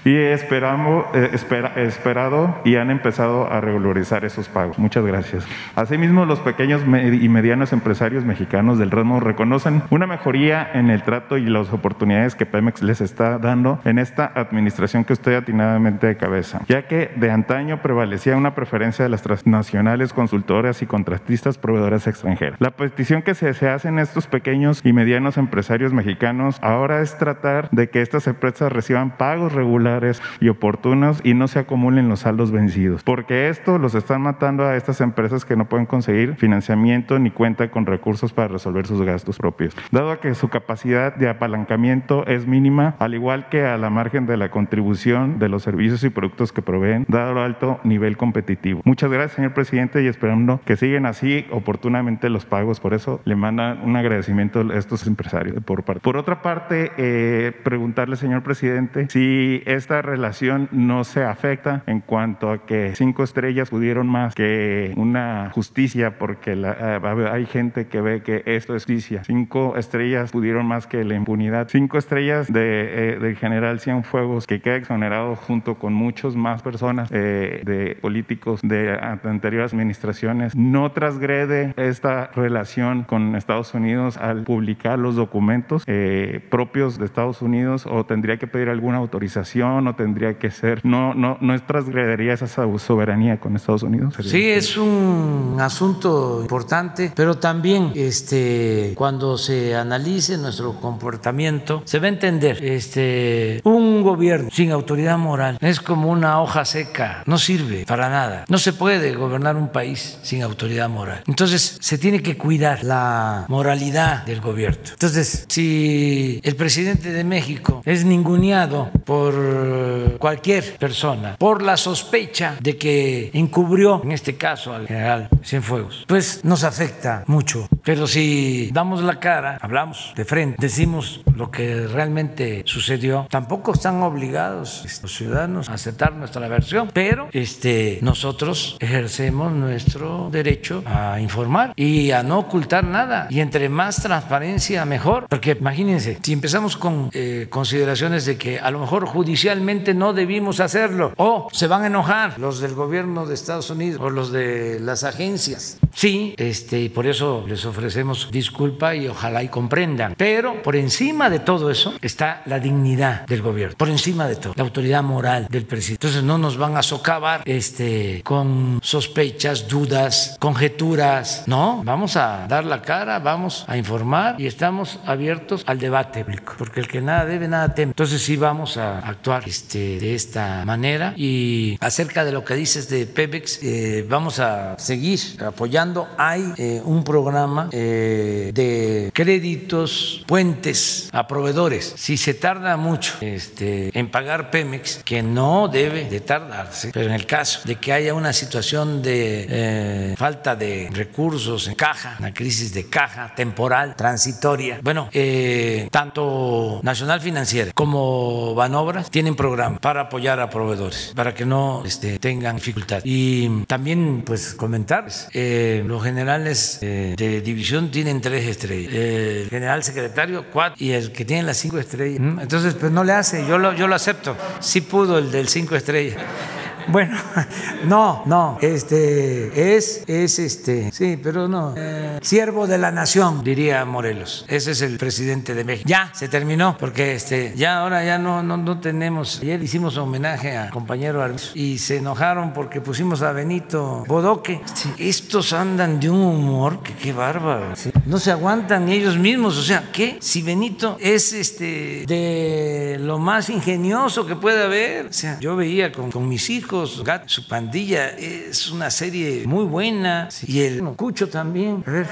y esperamos, eh, esperado y han empezado a regularizar esos pagos. Muchas gracias. Asimismo, los pequeños y medianos empresarios mexicanos del ramo reconocen una mejoría en el trato y las oportunidades que Pemex les está dando en esta administración que estoy atinadamente de cabeza, ya que de antaño prevalecía una preferencia de las transnacionales consultoras y contratistas proveedoras extranjeras. La petición que se, se hace en estos pequeños y medianos empresarios mexicanos ahora es tratar de que estas empresas reciban pagos regulares y oportunos y no se acumulen los saldos vencidos, porque esto los están matando a estas empresas que no pueden conseguir financiamiento ni cuenta con recursos para resolver sus gastos propios. Dado que su capacidad de apalancamiento es mínima, al igual que a la margen de la contribución de los servicios y productos que proveen, dado el alto nivel competitivo. Muchas gracias, señor presidente, y esperando que sigan así oportunamente los pagos. Por eso le mandan un agradecimiento a estos empresarios. Por, parte. por otra parte, eh, preguntarle, señor presidente, si esta relación no se afecta en cuanto a que cinco estrellas pudieron más que una justicia porque eh, hay gente que ve que esto es justicia. Cinco estrellas pudieron más que la impunidad. Cinco estrellas de, eh, del general Cienfuegos que queda exonerado junto con muchos más personas eh, de políticos de anteriores administraciones. No transgrede esta relación con Estados Unidos al publicar los documentos propios de Estados Unidos o tendría que pedir alguna autorización o tendría que ser, no, no, no transgredería esa soberanía con Estados Unidos. Sí, es un asunto importante, pero también este, cuando se analice nuestro comportamiento, se va a entender, este, un gobierno sin autoridad moral es como una hoja seca, no sirve para nada. No se puede gobernar un país sin autoridad moral. Entonces, se tiene que cuidar la moralidad del gobierno. Entonces, si el presidente de México es ninguneado por cualquier persona, por la sospecha de que encubrió, en este caso al general Cienfuegos, pues nos afecta mucho. Pero si damos la cara, hablamos de frente, decimos lo que realmente sucedió, tampoco están obligados los ciudadanos a aceptar nuestra versión, pero este, nosotros ejercemos nuestro derecho a informar y a no ocultar nada. Y entre más transparencia, mejor. Porque imagínense, si empezamos con eh, consideraciones de que a lo mejor judicialmente no debimos hacerlo, o se van a enojar los del gobierno de Estados Unidos o los de las agencias. Sí, este, y por eso les ofrecemos disculpa y ojalá y comprendan. Pero por encima de todo eso está la dignidad del gobierno, por encima de todo, la autoridad moral del presidente. Entonces no nos van a socavar este, con sospechas, dudas, conjeturas. No, vamos a dar la cara, vamos a informar y estamos abiertos al debate público, porque el que nada debe, nada teme. Entonces sí vamos a actuar este, de esta manera. Y acerca de lo que dices de Pemex, eh, vamos a seguir apoyando. Hay eh, un programa eh, de créditos, puentes a proveedores. Si se tarda mucho este, en pagar Pemex, que no debe de tardarse, pero en el caso de que haya una situación de eh, falta de recursos en caja, una crisis de caja temporal, transitoria, bueno, tanto Nacional Financiera como Banobras tienen programas para apoyar a proveedores, para que no este, tengan dificultad. Y también, pues, comentarles, los generales eh, de división tienen tres estrellas. El general secretario, cuatro, y el que tiene las cinco estrellas. Entonces, pues no le hace, yo lo, yo lo acepto. Sí pudo el del cinco estrellas. Bueno, no, no, este es, es este, sí, pero no, eh, siervo de la nación, diría Morelos. Ese es el presidente de México. Ya, se terminó, porque este, ya ahora ya no, no, no tenemos. Ayer hicimos homenaje a compañero Arbizu y se enojaron porque pusimos a Benito Bodoque. Sí, estos andan de un humor que qué bárbaro. sí. No se aguantan ellos mismos. O sea, ¿qué? Si Benito es este de lo más ingenioso que puede haber. O sea, yo veía con, mis hijos, su pandilla, es una serie muy buena. Y el Cucho también. A ver,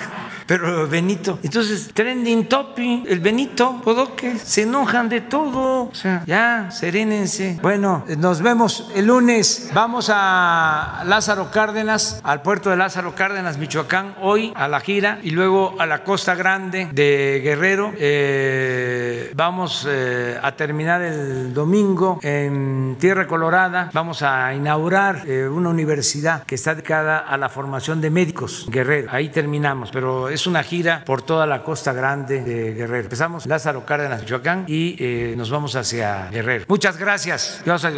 pero Benito. Entonces, trending topic, el Benito Bodoque, se enojan de todo. O sea, ya, serénense. Bueno, nos vemos el lunes. Vamos a Lázaro Cárdenas, al puerto de Lázaro Cárdenas, Michoacán, hoy a la gira y luego a la Costa Grande de Guerrero. Eh, vamos eh, a terminar el domingo en Tierra Colorada. Vamos a inaugurar eh, una universidad que está dedicada a la formación de médicos Guerrero. Ahí terminamos, pero es una gira por toda la Costa Grande de Guerrero. Empezamos Lázaro Cárdenas, Michoacán y nos vamos hacia Guerrero. Muchas gracias. Dios a.